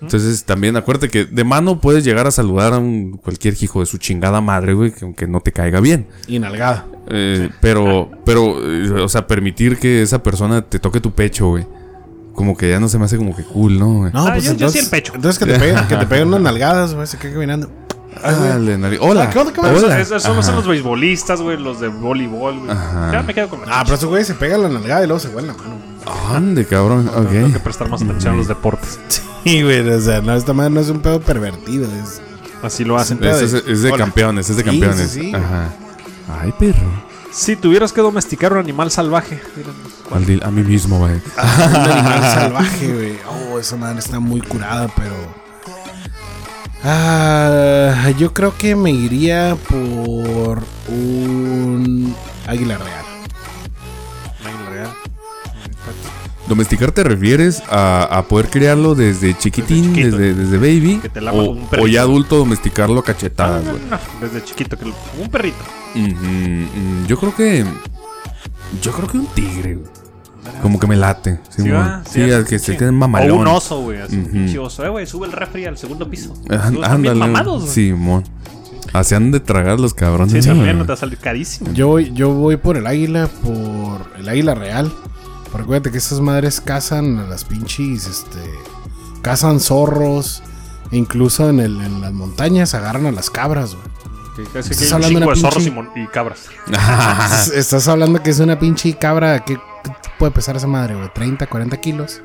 Speaker 3: Entonces también acuérdate que de mano puedes llegar a saludar a un cualquier hijo de su chingada madre, güey, que aunque no te caiga bien.
Speaker 4: Y nalgada.
Speaker 3: Eh, pero, pero, eh, o sea, permitir que esa persona te toque tu pecho, güey. Como que ya no se me hace como que cool, ¿no, güey?
Speaker 4: No,
Speaker 2: Ah,
Speaker 4: pues
Speaker 2: yo- yo
Speaker 4: entonces,
Speaker 2: sí el pecho.
Speaker 4: Entonces que te peguen, que te peguen unas nalgadas, güey, se queda caminando.
Speaker 3: Dale, nariz. Hola.
Speaker 4: Ah, ¿qué onda, qué onda?
Speaker 2: Pero eso,
Speaker 3: Hola.
Speaker 2: eso solo son los beisbolistas, güey, los de voleibol, güey.
Speaker 3: Ajá.
Speaker 2: Ya me quedo con la
Speaker 4: Ah, pero ese güey se pega la nalgada y luego se huele la mano.
Speaker 3: Ande, cabrón.
Speaker 2: Tengo que
Speaker 3: Ok.
Speaker 2: prestar más atención a los deportes.
Speaker 4: Sí, güey, o sea, no, esta madre no es un pedo pervertido, es...
Speaker 2: Así lo hacen.
Speaker 3: Es, es- es de
Speaker 4: Hola.
Speaker 3: campeones, es de
Speaker 4: Sí,
Speaker 3: campeones.
Speaker 4: sí, sí.
Speaker 3: Ajá. Ay, perro.
Speaker 2: Si tuvieras que domesticar un animal salvaje,
Speaker 3: A mí mismo, güey.
Speaker 4: un animal salvaje, güey. Oh, esa madre está muy curada, pero... Ah, yo creo que me iría por un águila real.
Speaker 3: Domesticar te refieres a, a poder criarlo desde chiquitín,
Speaker 2: Desde
Speaker 3: desde, baby,
Speaker 2: Que te
Speaker 3: o,
Speaker 2: un perrito.
Speaker 3: o ya adulto domesticarlo a cachetadas,
Speaker 2: No,
Speaker 3: güey.
Speaker 2: no, no, desde chiquito, que lo- un perrito.
Speaker 3: Mm, yo creo que. Yo creo que un tigre, güey. Como que me late. Sí,
Speaker 2: Sí,
Speaker 3: mo-
Speaker 2: va,
Speaker 3: sí,
Speaker 2: sí,
Speaker 3: al que
Speaker 2: sí.
Speaker 3: se quede mamalón.
Speaker 2: O un oso, güey. Así oso. Eh, güey, sube el refri al segundo piso.
Speaker 3: Ah,
Speaker 2: Todos están bien
Speaker 3: Ándale.
Speaker 2: mamados, güey.
Speaker 3: Sí, mon. Así han de tragar los cabrones.
Speaker 2: Sí,
Speaker 3: ¿no,
Speaker 2: también no te va a salir carísimo.
Speaker 4: Yo voy, yo voy por el águila, por el águila real. Porque acuérdate que esas madres cazan a las pinches, este... Cazan zorros. E incluso en, el, en las montañas agarran a las cabras, güey.
Speaker 2: Que casi que
Speaker 4: Estás
Speaker 2: un
Speaker 4: hablando
Speaker 2: de
Speaker 4: una
Speaker 2: zorros y,
Speaker 4: pinche-
Speaker 2: mon- y cabras.
Speaker 4: Estás- Estás hablando que es una pinche cabra. ¿Qué, qué puede pesar esa madre, güey? 30, 40 kilos.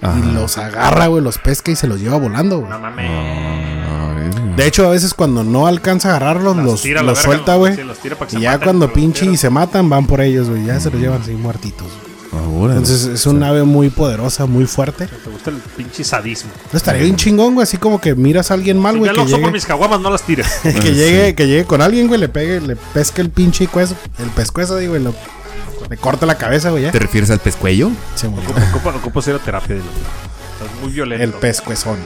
Speaker 3: Ajá.
Speaker 4: Y los agarra, güey, los pesca y se los lleva volando, güey.
Speaker 2: No mames.
Speaker 4: De hecho, a veces cuando no alcanza a agarrarlos,
Speaker 2: Las
Speaker 4: los,
Speaker 2: tira a la
Speaker 4: los
Speaker 2: verga,
Speaker 4: suelta, güey.
Speaker 2: Sí, que
Speaker 4: y ya
Speaker 2: maten,
Speaker 4: cuando pinche y se matan, van por ellos, güey. Ya se los llevan así muertitos.
Speaker 3: Ahora.
Speaker 4: Entonces es un ave muy poderosa, muy fuerte.
Speaker 2: Te gusta el pinche sadismo.
Speaker 4: No estaría bien chingón, güey. Así como que miras a alguien mal,
Speaker 2: Si
Speaker 4: güey.
Speaker 2: ya
Speaker 4: Que
Speaker 2: lo uso por
Speaker 4: llegue,
Speaker 2: mis caguamas, no las tires.
Speaker 4: que, llegue, que llegue con alguien, güey. Le pegue, le pesque el pinche cueso. El pescuezo, digo, y lo, le corta la cabeza, güey. Ya.
Speaker 3: ¿Te refieres al pescuello?
Speaker 4: Se murió.
Speaker 2: Ocupo, terapia. Dilo. Estás muy violento.
Speaker 4: El pescuezón.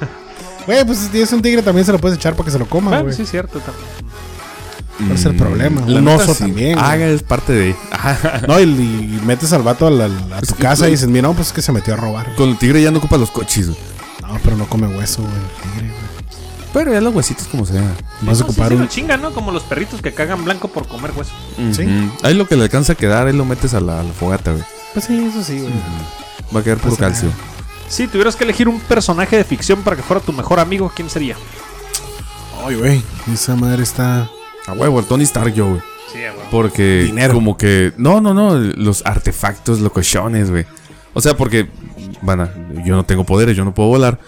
Speaker 4: Güey, pues si tienes un tigre también se lo puedes echar para que se lo coma,
Speaker 2: Bueno,
Speaker 4: güey.
Speaker 2: sí, es cierto. también.
Speaker 4: ¿Cuál es el problema?
Speaker 3: La
Speaker 4: Un oso
Speaker 3: sí.
Speaker 4: también, güey.
Speaker 3: Haga es parte de.
Speaker 4: No, y, y metes al vato a tu
Speaker 3: que-
Speaker 4: casa y dices, mira, no, pues es que se metió a robar.
Speaker 3: Con el tigre ya no ocupa los coches. güey.
Speaker 4: No, pero no come hueso, güey, el tigre, güey.
Speaker 3: Pero ya los huesitos como sea.
Speaker 4: Vas
Speaker 2: No, sí,
Speaker 4: ocupar
Speaker 2: sí, lo
Speaker 4: un...
Speaker 2: chingan, ¿no? Como los perritos que cagan blanco por comer hueso.
Speaker 4: Sí.
Speaker 3: Ahí lo que le alcanza a quedar, ahí lo metes a la, a la fogata, güey.
Speaker 4: Pues sí, eso sí, güey.
Speaker 3: Va a quedar puro
Speaker 4: Pasa
Speaker 3: calcio.
Speaker 2: Si tuvieras que elegir un personaje de ficción para que fuera tu mejor amigo, ¿quién sería?
Speaker 4: Ay, güey, esa madre está...
Speaker 3: A huevo, el Tony Stark yo, güey.
Speaker 2: Sí, güey.
Speaker 3: Porque
Speaker 4: Dinero.
Speaker 3: como que... No, no, no. Los artefactos locochones, güey. O sea, porque... Bueno, yo no tengo poderes, yo no puedo volar.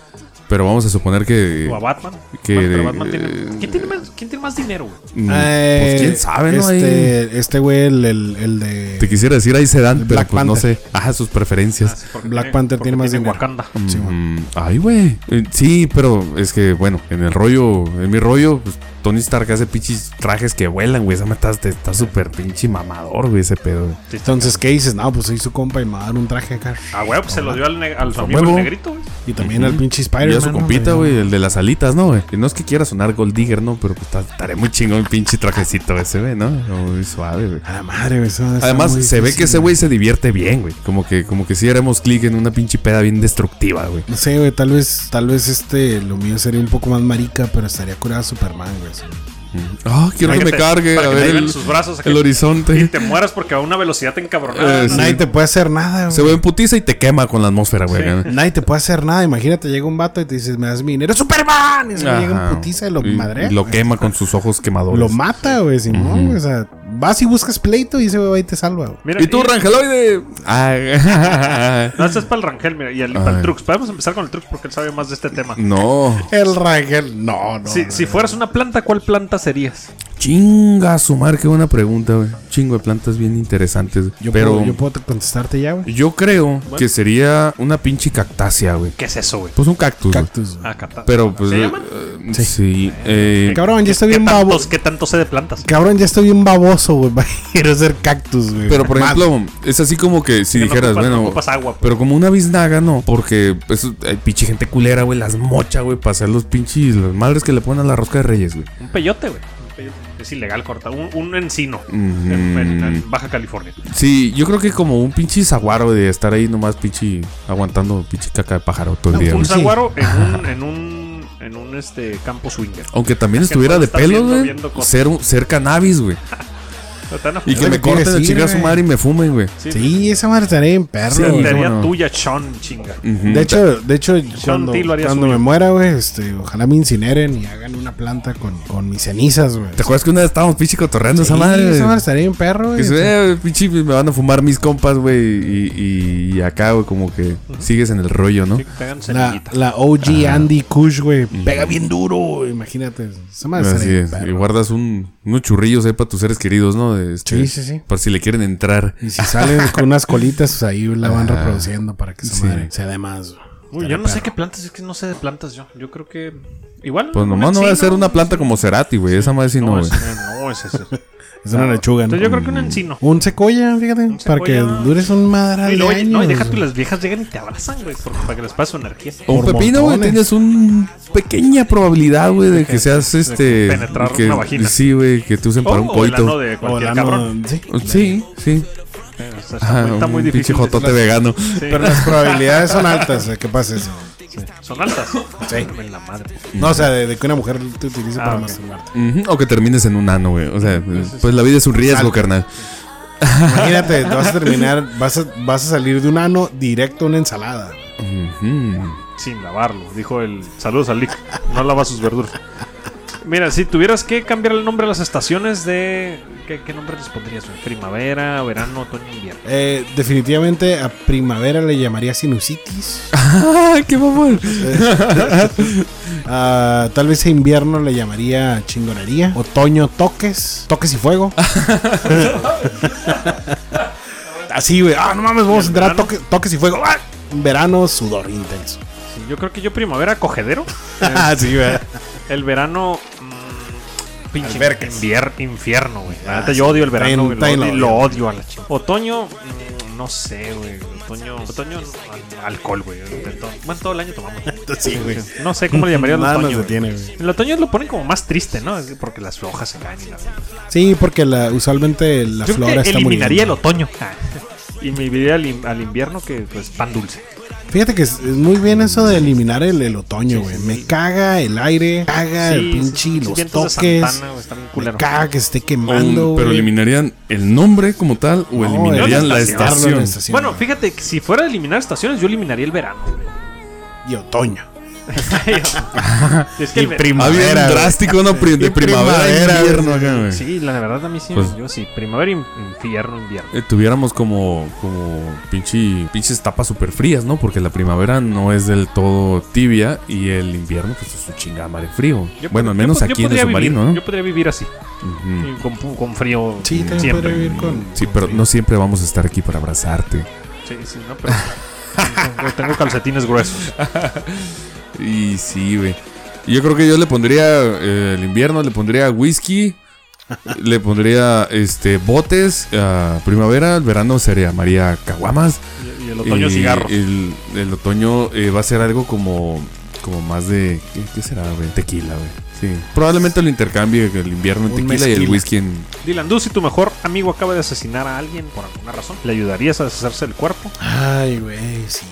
Speaker 3: Pero vamos a suponer que...
Speaker 2: ¿O a Batman?
Speaker 3: que-
Speaker 2: Bueno, pero Batman tiene...
Speaker 3: eh,
Speaker 2: ¿Quién tiene más, quién tiene más dinero, güey?
Speaker 3: mm,
Speaker 4: Eh,
Speaker 3: pues quién sabe, ¿no?
Speaker 4: Este, este güey, el, el, el de...
Speaker 3: Te quisiera decir ahí se dan,
Speaker 4: El
Speaker 3: pero
Speaker 4: Black
Speaker 3: pues no
Speaker 4: Panther.
Speaker 3: sé. Ajá, sus preferencias.
Speaker 2: Ah, sí, porque
Speaker 4: Black Panther
Speaker 2: porque
Speaker 4: tiene más dinero.
Speaker 2: Wakanda.
Speaker 4: Sí, güey.
Speaker 3: Mm, ay, güey. Eh, Sí, pero es que, bueno, en el rollo, en mi rollo, pues Tony Stark hace pinches trajes que vuelan, güey. Esa mata está está súper pinche mamador, güey, ese pedo. güey.
Speaker 4: Entonces, ¿qué dices? No, pues soy su compa y me va a dar un traje acá.
Speaker 2: Ah, güey, pues se lo dio al, ne- al su amigo el negrito, güey.
Speaker 4: Y también al pinche Spider-Man.
Speaker 3: Y a su compita, güey, el de las alitas, ¿no, güey? Y no es que quiera sonar Gold Digger, ¿no? Pero pues está- estaré muy chingón el pinche trajecito ese, güey, ¿no? Muy suave, güey.
Speaker 4: A la madre, güey.
Speaker 3: Además,
Speaker 4: muy
Speaker 3: se ve que ese güey se divierte bien, güey. Como que, como que si haremos clic en una pinche peda bien destructiva, güey.
Speaker 4: No sé, güey, tal vez, tal vez este, lo mío sería un poco más marica, pero estaría curado Superman, güey.
Speaker 3: Ah, quiero que me cargue
Speaker 2: para
Speaker 3: a
Speaker 2: que
Speaker 3: ver el,
Speaker 2: sus brazos
Speaker 3: el
Speaker 2: Y
Speaker 3: horizonte.
Speaker 2: te mueras porque a una velocidad encabronada.
Speaker 3: Eh.
Speaker 4: Nadie te puede hacer nada,
Speaker 3: Se
Speaker 4: güey.
Speaker 3: ve en putiza y te quema con la atmósfera, güey.
Speaker 2: Sí.
Speaker 4: Nadie te puede hacer nada. Imagínate, llega un vato y te dices, me das mi dinero. ¡Superman! Y se llega putiza y lo
Speaker 3: Y-
Speaker 4: madre.
Speaker 3: y lo quema con sus ojos quemadores.
Speaker 4: Lo mata, güey. Si no, güey, o sea, vas y buscas pleito y ese güey y te salva.
Speaker 2: Mira,
Speaker 3: ¿Y tú, Rangeloide? Ah.
Speaker 2: No, este es para el Rangel, mira, y el, para el Trux. Podemos empezar con el Trux porque él sabe más de este tema.
Speaker 3: no.
Speaker 4: El Rangel, no, no.
Speaker 2: si,
Speaker 4: no,
Speaker 2: si
Speaker 4: no.
Speaker 2: fueras una planta, ¿cuál planta serías?
Speaker 3: Chinga su madre, qué buena pregunta, güey. Chingo de plantas bien interesantes.
Speaker 4: Yo,
Speaker 3: pero
Speaker 4: puedo, yo puedo te- contestarte ya, güey.
Speaker 3: yo creo que sería una pinche cactácea, güey.
Speaker 2: ¿Qué es eso, güey?
Speaker 3: Pues un cactus.
Speaker 4: Cactus.
Speaker 2: Ah, cata-
Speaker 3: Pero pues.
Speaker 2: ¿Se
Speaker 3: eh,
Speaker 2: llaman?
Speaker 3: eh, sí. eh,
Speaker 4: Cabrón, ya estoy
Speaker 2: ¿Qué
Speaker 4: bien baboso.
Speaker 2: ¿Qué tanto sé de plantas?
Speaker 4: Cabrón, ya estoy bien baboso, güey. Quiero ser cactus, güey.
Speaker 3: pero por ejemplo, es así como que si
Speaker 2: Que no
Speaker 3: dijeras,
Speaker 2: ocupas-
Speaker 3: bueno.
Speaker 2: agua. pues.
Speaker 3: Pero como una biznaga, no. Porque pues, hay pinche gente culera, güey. Las mocha, güey. Para hacer los pinches. Las madres que le ponen a la rosca de reyes, güey.
Speaker 2: Un peyote, güey. Un peyote. Es ilegal cortar. Un, un encino.
Speaker 3: Ujú.
Speaker 2: en, en- en Baja California.
Speaker 3: Sí, yo creo que como un pinche zaguaro de estar ahí nomás pinche aguantando pinche caca de pájaro todo el día.
Speaker 2: un
Speaker 3: güey.
Speaker 2: saguaro en un, en un, en un este, campo swinger.
Speaker 3: Aunque también
Speaker 2: Es
Speaker 3: estuviera de
Speaker 2: viendo-
Speaker 3: güey. Ser, un- ser cannabis, güey. Y que me
Speaker 4: que
Speaker 3: corten a
Speaker 4: decir,
Speaker 3: chingar a su madre y me fumen, güey.
Speaker 2: Sí,
Speaker 4: Sí, esa madre estaría bien perro,
Speaker 3: Sí,
Speaker 4: güey.
Speaker 2: Sería
Speaker 3: cómo no.
Speaker 2: tuya, Sean, chinga.
Speaker 4: De hecho, de hecho, cuando, cuando me muera, güey, este, ojalá me incineren y hagan una planta con, con mis cenizas, güey.
Speaker 3: ¿te acuerdas que una vez estábamos pinche cotorreando esa
Speaker 4: Sí,
Speaker 3: madre?
Speaker 4: Esa madre estaría bien perro,
Speaker 3: Que
Speaker 4: güey.
Speaker 3: se, eh, pinche, me van a fumar mis compas, güey. Y, y- y acá, güey, como que sigues en el rollo, ¿no?
Speaker 2: Que
Speaker 4: La, la OG Andy Kush, güey. Pega bien duro, güey, imagínate. Esa madre estaría bien
Speaker 3: es. Y
Speaker 4: perro.
Speaker 3: guardas un, unos churrillos ahí para tus seres queridos, ¿no? Este,
Speaker 4: Sí, sí, sí.
Speaker 3: Por si le quieren entrar.
Speaker 4: Y si salen con unas colitas, pues ahí la van
Speaker 3: Ah,
Speaker 4: reproduciendo para que
Speaker 3: sí.
Speaker 4: madre sea de más.
Speaker 2: Uy, yo no sé qué plantas, es que no sé de plantas yo. Yo creo que. Igual.
Speaker 3: Pues nomás no va a ser una planta como Cerati, güey. Esa madre sí no, güey.
Speaker 2: no, es ese.
Speaker 4: Es una lechuga, ¿no?
Speaker 2: Entonces yo creo que un encino.
Speaker 4: Un secoya, fíjate, para que
Speaker 2: secoya.
Speaker 4: dures un madral
Speaker 2: Y
Speaker 4: de
Speaker 2: luego, oye, no, y
Speaker 4: años,
Speaker 2: deja
Speaker 4: güey.
Speaker 2: las viejas llegan y te abrazan, güey, porque- para que les pase su energía.
Speaker 3: O un
Speaker 4: Por
Speaker 3: pepino, güey.
Speaker 4: montones.
Speaker 3: Tienes una pequeña probabilidad, güey, de que
Speaker 2: que-
Speaker 3: seas
Speaker 2: de
Speaker 3: este.
Speaker 2: penetrar
Speaker 3: que-
Speaker 2: una vagina.
Speaker 3: Sí, güey, que te usen para un
Speaker 2: o el ano
Speaker 3: coito.
Speaker 2: de
Speaker 4: O
Speaker 2: cualquier
Speaker 4: la
Speaker 2: cabrón.
Speaker 4: no- sí.
Speaker 3: Sí, sí.
Speaker 2: Eh, Está, está
Speaker 3: Ajá,
Speaker 2: muy, está muy
Speaker 3: un
Speaker 2: difícil.
Speaker 3: pinche jotote vegano.
Speaker 2: Sí,
Speaker 4: Pero las probabilidades son altas de que pase eso.
Speaker 2: Son altas.
Speaker 4: Sí.
Speaker 2: En la madre.
Speaker 4: No, o sea, de, de que una mujer te utilice
Speaker 2: Ah,
Speaker 4: para
Speaker 2: ok.
Speaker 4: masturbarte.
Speaker 3: Ujú, O que termines en un ano, güey. O sea, pues la vida es un riesgo, carnal.
Speaker 4: Imagínate, vas a terminar, vas a, vas a salir de un ano directo a una ensalada.
Speaker 2: Sin lavarlo, dijo el. Saludos al Lick. No lava sus verduras. Mira, si tuvieras que cambiar el nombre a las estaciones de. ¿Qué, qué nombre les pondrías? güey? Primavera, verano, otoño, invierno.
Speaker 4: Eh, definitivamente a primavera le llamaría sinusitis.
Speaker 3: ¡Ah, qué mamón!
Speaker 4: Ah, tal vez a invierno le llamaría chingonería. Otoño, toques. Toques y fuego. Así, güey. Ah, no mames, vamos a entrar a toque- toques y fuego. Ah, Verano, sudor intenso.
Speaker 2: Sí, yo creo que yo primavera cogedero.
Speaker 4: Ah, sí, güey.
Speaker 2: El verano. Mm, pinche
Speaker 4: Albercas.
Speaker 2: infierno, güey. La neta,
Speaker 4: sí.
Speaker 2: yo odio el verano, güey. Lo, odio-
Speaker 4: lo
Speaker 2: a la chingada. Otoño, mm, no sé, güey. Otoño, otoño, al- alcohol, güey. Todo- Bueno, todo el año tomamos.
Speaker 4: Sí, güey.
Speaker 2: No sé cómo le llamaría el
Speaker 4: Nada nos
Speaker 2: otoño. güey.
Speaker 4: detiene, güey.
Speaker 2: El otoño lo ponen como más triste, ¿no? Porque las hojas se caen y la.
Speaker 4: Sí, porque la, usualmente la
Speaker 2: Yo
Speaker 4: flora
Speaker 2: creo que
Speaker 4: está
Speaker 2: eliminaría el
Speaker 4: muriendo.
Speaker 2: otoño. Y me iría al, in- al invierno que, pues, pan dulce.
Speaker 4: Fíjate que es, es muy bien eso de eliminar el, el otoño, güey. Me caga el aire, caga el pinche,
Speaker 2: sí, sí,
Speaker 4: los toques.
Speaker 2: Santana,
Speaker 4: me caga que se esté quemando,
Speaker 3: pero eliminarían el nombre como tal o
Speaker 4: No,
Speaker 3: eliminarían la
Speaker 2: estación.
Speaker 3: estación.
Speaker 4: estación,
Speaker 2: Bueno, fíjate que si fuera a eliminar estaciones, yo eliminaría el verano.
Speaker 4: Y otoño.
Speaker 2: Es que
Speaker 4: Y
Speaker 2: el
Speaker 3: Había
Speaker 4: primavera.
Speaker 3: drástico, ¿no? De primavera,
Speaker 4: primavera,
Speaker 3: invierno
Speaker 4: güey.
Speaker 3: acá, güey.
Speaker 2: Sí, la verdad a mí sí,
Speaker 3: Pues-
Speaker 2: yo sí, primavera, in- infierno, invierno.
Speaker 3: Eh, tuviéramos como, como pinche, pinches tapas súper frías, ¿no? Porque la primavera no es del todo tibia y el invierno, pues es un chingada madre frío.
Speaker 2: Yo
Speaker 3: bueno, al menos
Speaker 2: yo
Speaker 3: aquí en el submarino,
Speaker 2: vivir,
Speaker 3: ¿no?
Speaker 2: Yo podría vivir así, con, con frío
Speaker 4: Sí, también
Speaker 2: siempre.
Speaker 4: podría vivir con.
Speaker 3: Sí,
Speaker 4: con
Speaker 3: pero
Speaker 4: frío.
Speaker 3: no siempre vamos a estar aquí para abrazarte.
Speaker 2: Sí, sí, no, pero tengo- tengo calcetines gruesos.
Speaker 3: Y sí, güey. Yo creo que yo le pondría eh, el invierno, le pondría whisky, le pondría este botes, a primavera, el verano sería María Caguamas.
Speaker 2: Y, y el otoño
Speaker 3: y
Speaker 2: cigarros.
Speaker 3: El, el otoño eh, va a ser algo como, como más de. ¿Qué, qué será, güey? Tequila, güey. Sí. Probablemente lo intercambie el invierno en tequila y el whisky en.
Speaker 2: Dylan Du, si tu mejor amigo acaba de asesinar a alguien por alguna razón, ¿le ayudarías a deshacerse del cuerpo?
Speaker 4: Ay, güey, sí.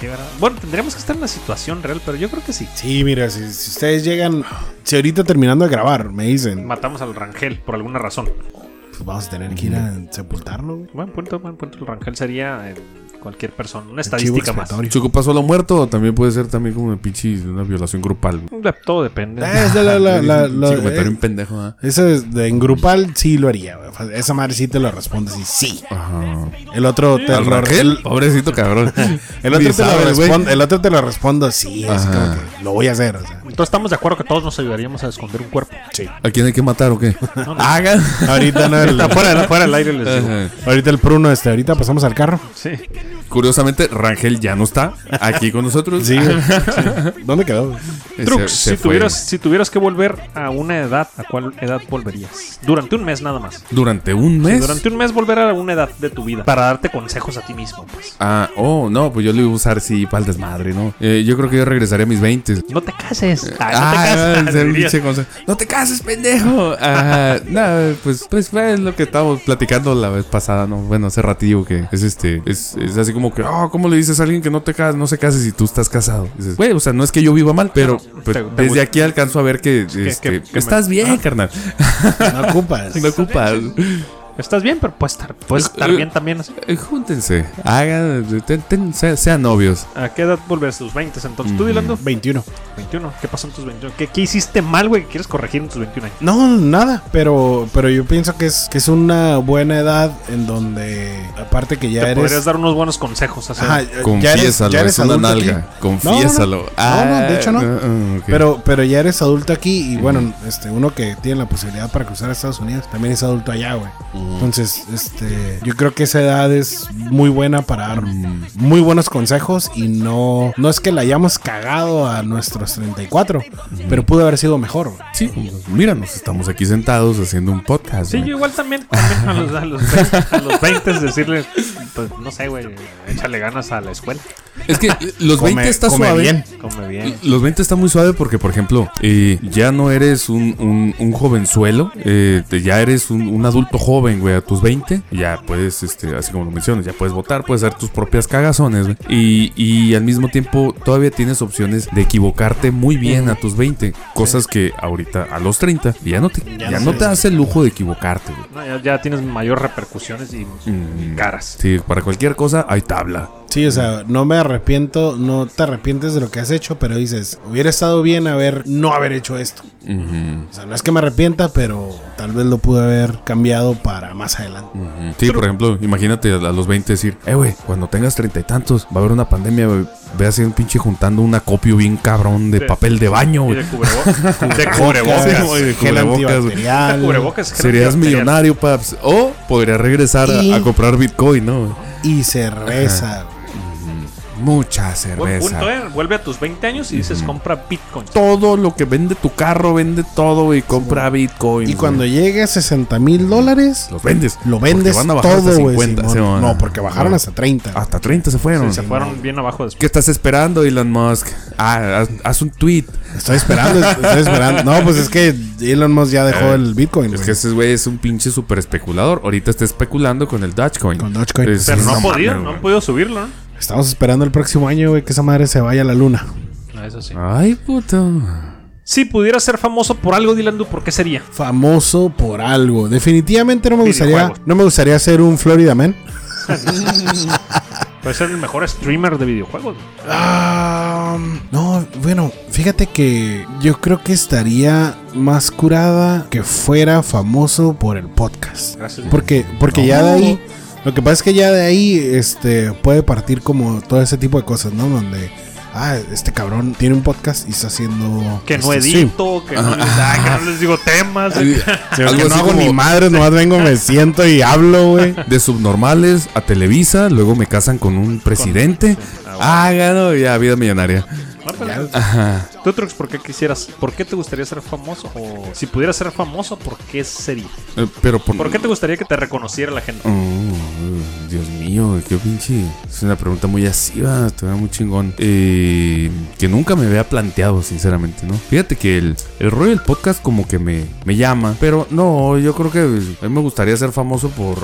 Speaker 2: Sí, ¿verdad? Bueno, tendríamos que estar en una situación real, pero yo creo que sí.
Speaker 4: Sí, mira, si, si ustedes llegan. Si ahorita terminando de grabar me dicen,
Speaker 2: Matamos al Rangel por alguna razón.
Speaker 4: pues vamos a tener que ir a sepultarlo, güey.
Speaker 2: Buen punto, buen punto. El Rangel sería cualquier persona, una estadística más.
Speaker 4: expiatorio.
Speaker 3: Chuco solo muerto o también puede ser también como una pinche una violación grupal.
Speaker 2: De- Todo depende.
Speaker 4: Eh, es de la, la, la,
Speaker 3: Un
Speaker 4: la-
Speaker 3: pinche comentario
Speaker 4: eh,
Speaker 3: un pendejo, ¿ah?
Speaker 4: Eso es de en grupal sí lo haría, güey. Esa madre sí te lo responde así, sí.
Speaker 3: Ajá.
Speaker 4: El otro te
Speaker 3: ¿Al
Speaker 4: lo el,
Speaker 3: Pobrecito cabrón.
Speaker 4: el otro te lo
Speaker 3: sabe el güey.
Speaker 4: responde, el otro te lo respondo sí, es como que lo voy a hacer, o sea.
Speaker 2: Entonces estamos de acuerdo que todos nos ayudaríamos a esconder un cuerpo.
Speaker 4: Sí.
Speaker 3: ¿A quién hay que matar o qué?
Speaker 2: No, no.
Speaker 3: Hagan.
Speaker 4: Ahorita no el,
Speaker 2: Está fuera, fuera del aire les digo.
Speaker 4: Ahorita el pruno este, ahorita pasamos al carro.
Speaker 2: Sí.
Speaker 3: Curiosamente, Rangel ya no está aquí con nosotros.
Speaker 4: Sí. ¿Dónde quedó?
Speaker 3: Se-
Speaker 2: Trux,
Speaker 3: se
Speaker 2: si, tuvieras, si tuvieras que volver a una edad, ¿a cuál edad volverías? Durante un mes nada más.
Speaker 3: Durante un
Speaker 2: Sí,
Speaker 3: mes.
Speaker 2: durante un mes volver a una edad de tu vida para darte consejos a ti mismo. Pues.
Speaker 3: Ah, oh, no, pues yo lo iba a usar sí para el desmadre, ¿no? Eh, yo creo que yo regresaría a mis 20.
Speaker 2: No te cases. Ah,
Speaker 3: Ah,
Speaker 2: no te cases.
Speaker 3: pinche consejo. No te cases, pendejo. Ah, no, pues, pues fue lo que estábamos platicando la vez pasada, ¿no? Bueno, hace ratillo que es este, es, es así como que, oh, ¿cómo le dices a alguien que no te cases, no se case si tú estás casado? Dices, güey, o sea, no es que yo viva mal, pero pues,
Speaker 2: te- te
Speaker 3: desde aquí alcanzo a ver que, este,
Speaker 2: que- que
Speaker 3: estás
Speaker 2: me-
Speaker 3: bien, carnal.
Speaker 4: No ocupas.
Speaker 3: No ocupas.
Speaker 2: Estás bien, pero puedes estar, puedes estar bien también. así.
Speaker 3: Eh, Júntense, hagan, ten- ten- se- sean novios.
Speaker 2: ¿A qué edad volverías? ¿Tus 20 entonces? ¿Tú, Dilando?
Speaker 4: 21.
Speaker 2: 21. ¿Qué pasó en tus 21? ¿Qué, qué hiciste mal, güey, que quieres corregir en tus 21 años?
Speaker 4: No, nada, pero, pero yo pienso que es, que es una buena edad en donde, aparte que ya
Speaker 2: Te
Speaker 4: eres...
Speaker 2: podrías dar unos buenos consejos.
Speaker 4: Ajá, ya eres-
Speaker 3: Confiésalo,
Speaker 4: ya eres
Speaker 3: es una
Speaker 4: adulto aquí.
Speaker 3: Confiésalo.
Speaker 4: No, no, de hecho no.
Speaker 3: ah, ok.
Speaker 4: Pero, pero ya eres adulto aquí y bueno, este, uno que tiene la posibilidad para cruzar a Estados Unidos también es adulto allá, güey. Entonces, este, yo creo que esa edad es muy buena para dar muy buenos consejos y no, no es que la hayamos cagado a nuestros 34, pero pudo haber sido mejor.
Speaker 3: Sí, míranos, estamos aquí sentados haciendo un podcast.
Speaker 2: Sí,
Speaker 3: güey.
Speaker 2: yo igual también, también a, los, a, los 20, a los 20 es decirle, pues no sé, güey, échale ganas a la escuela.
Speaker 3: Es que los
Speaker 4: Come-
Speaker 3: 20 está
Speaker 4: come
Speaker 3: suave.
Speaker 4: bien.
Speaker 2: Come bien.
Speaker 3: Los 20 está muy suave porque, por ejemplo, eh, ya no eres un, un, un jovenzuelo, eh, te- ya eres un, un adulto joven, güey, a tus 20. Ya puedes, este, así como lo mencionas, ya puedes votar, puedes hacer tus propias cagazones, güey. Y, y al mismo tiempo todavía tienes opciones de equivocarte muy bien a tus 20. Cosas que ahorita a los 30 ya no te, ya
Speaker 4: Ya
Speaker 3: no
Speaker 4: no
Speaker 3: te hace el lujo de equivocarte, güey.
Speaker 2: No, ya, ya tienes mayor repercusiones y
Speaker 3: Mm.
Speaker 2: caras.
Speaker 3: Sí, para cualquier cosa hay tabla.
Speaker 4: Sí, o sea, no me arrepiento, no te arrepientes de lo que has hecho, pero dices, hubiera estado bien haber, no haber hecho esto. O sea, no es que me arrepienta, pero tal vez lo pude haber cambiado para más adelante.
Speaker 3: Sí, por ejemplo, imagínate a los 20 decir, eh, güey, cuando tengas treinta y tantos, va a haber una pandemia, güey. Ve así un pinche juntando un acopio bien cabrón de
Speaker 2: Sí.
Speaker 3: papel de baño,
Speaker 2: Y
Speaker 3: güey.
Speaker 2: de cubrebocas. de
Speaker 4: Cubrebocas,
Speaker 3: güey, de cubrebocas, güey. Serías
Speaker 2: antibacterial.
Speaker 3: millonario, paps. O podrías regresar a-
Speaker 4: Y-
Speaker 3: a, comprar Bitcoin, ¿no?
Speaker 4: Y cerveza.
Speaker 3: Mucha
Speaker 2: Buen
Speaker 3: cerveza.
Speaker 2: punto, ¿eh? Vuelve a tus 20 años y dices, compra Bitcoin.
Speaker 3: Todo lo que vende tu carro, vende todo y compra Bitcoin.
Speaker 4: Y cuando llegue a 60 mil dólares,
Speaker 3: los vendes.
Speaker 4: lo vendes
Speaker 3: van a bajar hasta
Speaker 4: todo, güey.
Speaker 3: 50,
Speaker 4: Simón.
Speaker 3: Simón.
Speaker 4: No, porque bajaron
Speaker 3: No.
Speaker 4: hasta 30.
Speaker 3: Hasta 30 se fueron.
Speaker 2: Se fueron bien abajo después.
Speaker 3: ¿Qué estás esperando, Elon Musk? Ah, haz, haz un tweet.
Speaker 4: Estoy esperando, estoy esperando. No, pues es que Elon Musk ya dejó
Speaker 3: Eh,
Speaker 4: el Bitcoin,
Speaker 3: Es que ese güey es un pinche super especulador. Ahorita está especulando con el Dogecoin.
Speaker 4: Con Dogecoin.
Speaker 2: Pero no
Speaker 3: no
Speaker 2: han podido, no han podido subirlo, ¿no?
Speaker 4: Estamos esperando el próximo año, güey, que esa madre se vaya a la luna.
Speaker 2: No, eso sí.
Speaker 3: Ay, puto.
Speaker 2: Si pudiera ser famoso por algo, Dylan, ¿por qué sería?
Speaker 4: Famoso por algo. Definitivamente no me gustaría, no me gustaría ser un Florida Man.
Speaker 2: Puede ser el mejor streamer de videojuegos.
Speaker 4: Ah, no, bueno, fíjate que yo creo que estaría más curada que fuera famoso por el podcast.
Speaker 2: Gracias.
Speaker 4: Porque, porque ya de ahí, lo que pasa es que ya de ahí, este, puede partir como todo ese tipo de cosas, ¿no? Donde, ah, este cabrón tiene un podcast y está haciendo
Speaker 2: Que no
Speaker 4: este stream.
Speaker 2: edito, que no, les, ah, que no les digo temas.
Speaker 4: Sí,
Speaker 3: Algo
Speaker 4: que no hago
Speaker 3: como-
Speaker 4: ni madre, nomás vengo, me siento y hablo, güey.
Speaker 3: De subnormales a Televisa, luego me casan con un presidente. Ah, gano, ya, vida millonaria.
Speaker 2: Pero-
Speaker 3: Ajá.
Speaker 2: ¿Tú, Trux, por qué quisieras? ¿Por qué te gustaría ser famoso? O si pudieras ser famoso, ¿por qué sería?
Speaker 3: Eh, pero por,
Speaker 2: ¿Por qué te gustaría que te reconociera la gente?
Speaker 3: Oh, Dios mío, qué pinche. Es una pregunta muy asiva, te muy chingón. Eh, que nunca me había planteado, sinceramente, ¿no? Fíjate que el, el rollo del podcast como que me, me llama, pero no, yo creo que a mí me gustaría ser famoso por.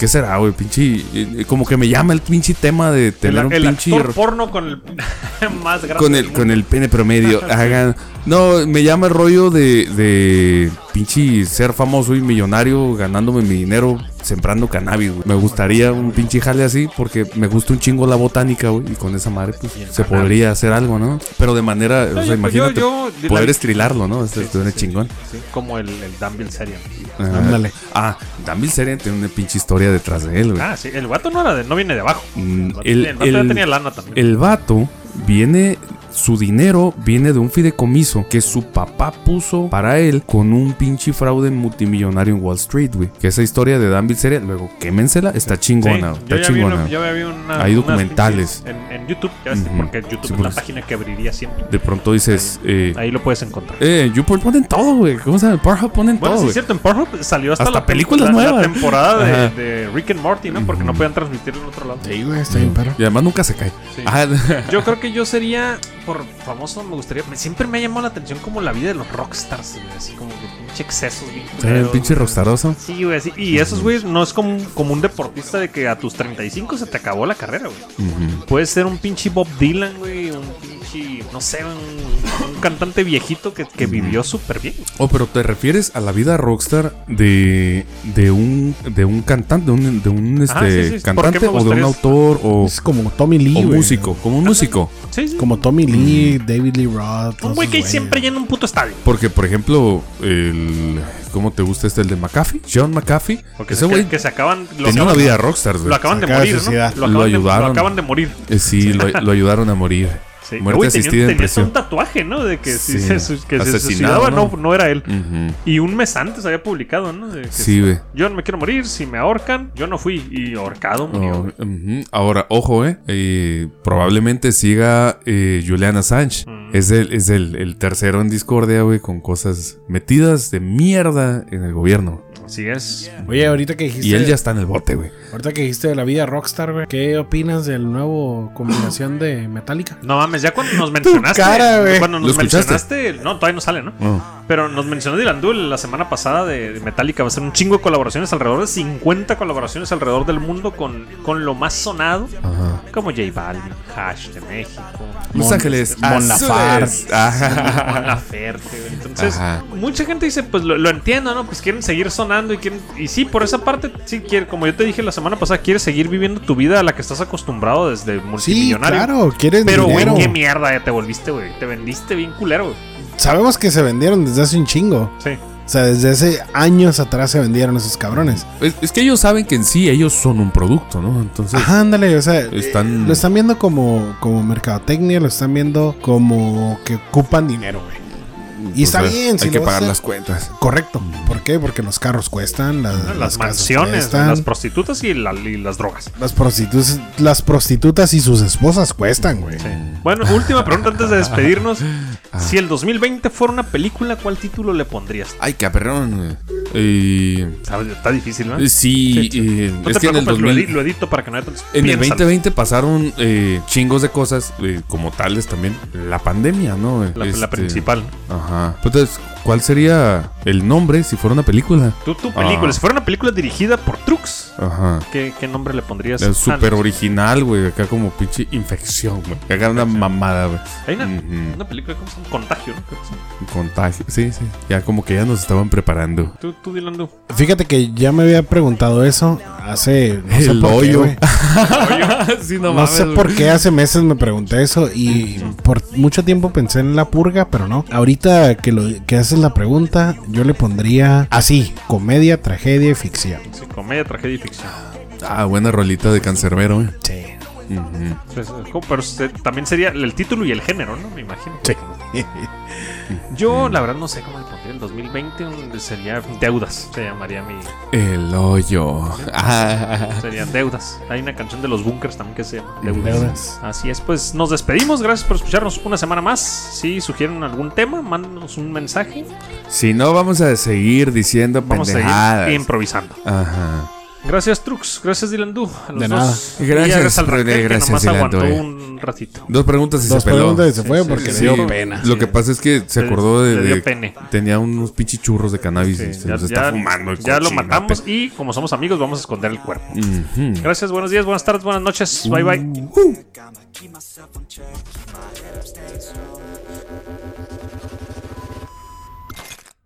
Speaker 3: ¿Qué será, güey? Pinche. eh, como que me llama el pinche tema de tener
Speaker 2: El,
Speaker 3: un
Speaker 2: el
Speaker 3: pinche.
Speaker 2: actor porno con el más grande.
Speaker 3: Con el, con el pene promedio. Hagan. No, me llama el rollo de, de pinche ser famoso y millonario ganándome mi dinero sembrando cannabis, güey. Me gustaría un pinche jale así porque me gusta un chingo la botánica, güey. Y con esa madre, pues, se podría hacer algo, ¿no? Pero de manera,
Speaker 2: No,
Speaker 3: o sea,
Speaker 2: yo-
Speaker 3: imagínate
Speaker 2: yo- yo-
Speaker 3: poder
Speaker 2: la-
Speaker 3: estrilarlo, ¿no? Esto
Speaker 2: Sí, sí, sí,
Speaker 3: chingón.
Speaker 2: sí, como el, el Bilzerian.
Speaker 3: Ajá.
Speaker 4: Ándale.
Speaker 3: Ah, Dan Bilzerian tiene una pinche historia detrás de él, güey.
Speaker 2: Ah, sí, el vato no, era de, no viene de abajo.
Speaker 3: Mm,
Speaker 2: El vato,
Speaker 3: el-
Speaker 2: vato ya tenía lana también.
Speaker 3: El vato viene, su dinero viene de un fideicomiso que su papá puso para él con un pinche fraude multimillonario en Wall Street, güey. Que esa historia de Dan Bilzerian, luego quémensela, está
Speaker 2: Sí,
Speaker 3: chingona,
Speaker 2: yo
Speaker 3: está
Speaker 2: ya vi,
Speaker 3: chingona.
Speaker 2: una- yo ya vi una-
Speaker 3: Hay documentales.
Speaker 2: En, en YouTube, ya ves, porque YouTube
Speaker 3: Sí,
Speaker 2: es la
Speaker 3: pues.
Speaker 2: página que abriría siempre.
Speaker 3: De pronto dices, eh,
Speaker 2: Ahí lo puedes encontrar.
Speaker 3: eh, YouPorn ponen todo, güey. ¿Cómo se llama? Pornhub ponen
Speaker 2: Bueno,
Speaker 3: todo,
Speaker 2: sí, es cierto, en Pornhub salió hasta,
Speaker 3: Hasta
Speaker 2: la, tem-
Speaker 3: películas
Speaker 2: la- temporada de, Rick and Morty, ¿no? Porque no podían transmitirlo en otro lado.
Speaker 4: Sí, güey, está bien, perro.
Speaker 3: Y además nunca se cae.
Speaker 2: Sí.
Speaker 3: Ah,
Speaker 2: Yo creo que yo sería, por famoso, me gustaría. me- Siempre me ha llamado la atención como la vida de los rockstars, güey, así como que pinche excesos, bien
Speaker 3: el
Speaker 2: culeros,
Speaker 3: pinche
Speaker 2: güey.
Speaker 3: rockstaroso.
Speaker 2: Sí, güey, sí. Y esos, güey, no es como, un- como un deportista de que a tus 35 se te acabó la carrera, güey.
Speaker 3: Ujú.
Speaker 2: Puedes ser un pinche Bob Dylan, güey, un pinche, no sé, un cantante viejito que, que vivió súper bien.
Speaker 3: Oh, pero te refieres a la vida rockstar de, de un de un cantante, de un, de un este,
Speaker 2: sí, sí. ¿Por qué
Speaker 3: cantante o de un autor o,
Speaker 4: Es como Tommy Lee,
Speaker 3: o músico, como un músico.
Speaker 2: Sí, sí.
Speaker 4: Como Tommy Lee, David Lee Roth.
Speaker 2: un güey que siempre llena un puto estadio.
Speaker 3: Porque, por ejemplo, el ¿cómo te gusta este? El de McAfee, John McAfee.
Speaker 2: Porque
Speaker 3: Ese
Speaker 2: se-
Speaker 3: güey
Speaker 2: que, que se acaban. Lo
Speaker 3: tenía una vida rockstar, güey.
Speaker 2: Lo acaban de
Speaker 4: de
Speaker 2: morir. ¿no? Lo,
Speaker 3: Lo
Speaker 2: acaban de-
Speaker 3: ayudaron.
Speaker 2: lo acaban de morir.
Speaker 3: Eh, sí, lo, lo ayudaron a morir.
Speaker 2: Sí.
Speaker 3: Muerte
Speaker 2: tenía-
Speaker 3: asistida en
Speaker 2: tenía
Speaker 3: prisión.
Speaker 2: un tatuaje, ¿no? De que si se, que se suicidaba, no,
Speaker 3: ¿no?
Speaker 2: no era él. Y un mes antes había publicado, ¿no? De que
Speaker 3: Sí, güey.
Speaker 2: Yo no me quiero morir, si me ahorcan, yo no fui. Y ahorcado murió.
Speaker 3: Oh, ujú. Ahora, ojo, eh, eh, probablemente siga eh, Julian Assange. Es, el, es el, el tercero en discordia, güey, con cosas metidas de mierda en el gobierno.
Speaker 2: Así es.
Speaker 4: Oye, ahorita que dijiste.
Speaker 3: Y él ya está en el bote, güey.
Speaker 4: Ahorita que dijiste de la vida rockstar, güey. ¿Qué opinas del nuevo combinación de Metallica?
Speaker 2: No mames, ya cuando nos mencionaste.
Speaker 4: cara.
Speaker 2: Cuando
Speaker 3: ¿Lo
Speaker 2: nos
Speaker 3: escuchaste?
Speaker 2: mencionaste. No, todavía no sale, ¿no?
Speaker 3: Oh.
Speaker 2: Pero nos mencionó Dylan Duel la semana pasada de de Metallica. Va a ser un chingo de colaboraciones, alrededor de 50 colaboraciones alrededor del mundo con, con lo más sonado,
Speaker 3: Ajá.
Speaker 2: como J Balvin, Hash de México,
Speaker 3: Los Ángeles
Speaker 4: Mon Laferte.
Speaker 2: Mon Laferte, güey. Entonces,
Speaker 3: Ajá.
Speaker 2: mucha gente dice, pues lo, lo entiendo, ¿no? Pues quieren seguir sonando y quieren. Y sí, por esa parte, sí quiere, como yo te dije la semana pasada, quieres seguir viviendo tu vida a la que estás acostumbrado desde
Speaker 4: Sí,
Speaker 2: multimillonario.
Speaker 4: claro, quieres
Speaker 2: Pero, güey, qué mierda ya te volviste, güey. Te vendiste bien culero, güey.
Speaker 4: Sabemos que se vendieron desde hace un chingo.
Speaker 2: Sí.
Speaker 4: O sea, desde hace años atrás se vendieron esos cabrones.
Speaker 3: Es, es que ellos saben que en sí ellos son un producto, ¿no? Entonces,
Speaker 4: Ajá, ándale, o sea,
Speaker 3: Están-
Speaker 4: lo están viendo como, como mercadotecnia, lo están viendo como que ocupan dinero, güey. Y está
Speaker 3: pues,
Speaker 4: bien, si
Speaker 3: hay que pagar
Speaker 4: hacer-
Speaker 3: las cuentas.
Speaker 4: Correcto. ¿Por qué? Porque los carros cuestan, la- las,
Speaker 2: Las,
Speaker 4: casas
Speaker 2: mansiones,
Speaker 4: cuestan,
Speaker 2: las prostitutas y, la- y las drogas.
Speaker 4: las prostitutas, las prostitutas y sus esposas cuestan, güey.
Speaker 2: Bueno, última pregunta antes de despedirnos. Si el 2020 fuera una película, ¿cuál título le pondrías?
Speaker 3: Ay, cabrón.
Speaker 2: Sabes, Está difícil, ¿no?
Speaker 3: sí,
Speaker 2: Sí, sí.
Speaker 3: eh,
Speaker 2: No
Speaker 3: es
Speaker 2: te
Speaker 3: que en el
Speaker 2: preocupes, lo,
Speaker 3: 2000
Speaker 2: edi- lo edito para que no haya tantos.
Speaker 3: En el
Speaker 2: Piénsalo.
Speaker 3: 2020 pasaron eh, chingos de cosas eh, como tales también. La pandemia, ¿no?
Speaker 2: La, la
Speaker 3: Este,
Speaker 2: principal.
Speaker 3: Ajá. Entonces, ¿cuál sería el nombre si fuera una película?
Speaker 2: Tu, tu película,
Speaker 3: Ah.
Speaker 2: si fuera una película dirigida por Trux,
Speaker 3: Ajá.
Speaker 2: ¿qué, qué nombre le pondrías?
Speaker 3: Es súper
Speaker 2: Ah,
Speaker 3: original, güey. Acá como pinche infección, güey. Acá una mamada, güey.
Speaker 2: Hay una,
Speaker 3: Ujú.
Speaker 2: una película, ¿cómo se llama? Contagio, ¿no? Creo que.
Speaker 3: Contagio. Sí, sí. Ya como que ya nos estaban preparando.
Speaker 2: Tú, tú, Dylan, tú.
Speaker 4: Fíjate que ya me había preguntado eso hace. No sé
Speaker 3: El
Speaker 4: por
Speaker 3: hoyo.
Speaker 4: güey.
Speaker 3: sí,
Speaker 4: No, sé por qué hace meses me pregunté eso y por mucho tiempo pensé en la purga, pero no. Ahorita que lo que haces la pregunta, yo le pondría así: comedia, tragedia y ficción.
Speaker 2: Sí, comedia, tragedia y ficción.
Speaker 3: Ah, buena rolita de cancerbero, güey.
Speaker 4: Sí.
Speaker 2: Pues, ¿cómo? pero se- también sería el título y el género, ¿no? Me imagino.
Speaker 4: Sí.
Speaker 2: Yo, la verdad, no sé cómo le pondría el 2020. un- Sería Deudas. Se llamaría mi.
Speaker 3: El hoyo. Ah.
Speaker 2: Serían Deudas. Hay una canción de los Bunkers también que se llama Deudas.
Speaker 4: Deudas.
Speaker 2: Así es, pues nos despedimos. Gracias por escucharnos una semana más. Si sugieren algún tema, mándanos un mensaje.
Speaker 3: Si no, vamos a seguir diciendo
Speaker 2: Vamos a seguir improvisando.
Speaker 3: Ajá.
Speaker 2: Gracias, Trux. Gracias, Dylan Du. A los
Speaker 4: De
Speaker 2: dos.
Speaker 4: nada.
Speaker 2: Y
Speaker 3: Gracias,
Speaker 2: al
Speaker 3: René,
Speaker 2: que
Speaker 3: gracias,
Speaker 2: nomás
Speaker 3: Dylan
Speaker 2: aguantó
Speaker 3: Du.
Speaker 2: un ratito.
Speaker 3: Dos preguntas y
Speaker 4: Dos
Speaker 3: se peló.
Speaker 4: preguntas y se fue
Speaker 2: Sí,
Speaker 4: porque
Speaker 2: sí,
Speaker 4: le
Speaker 2: sí.
Speaker 4: dio pena.
Speaker 3: Lo que pasa es que se acordó de,
Speaker 2: le dio
Speaker 3: de-
Speaker 2: pene.
Speaker 3: tenía unos pinches churros de cannabis y
Speaker 2: Sí,
Speaker 3: se
Speaker 2: ya
Speaker 3: los está
Speaker 2: ya-
Speaker 3: fumando. el
Speaker 2: ya lo matamos y como somos amigos vamos a esconder el cuerpo. Gracias, buenos días, buenas tardes, buenas noches. Bye bye.
Speaker 6: Keep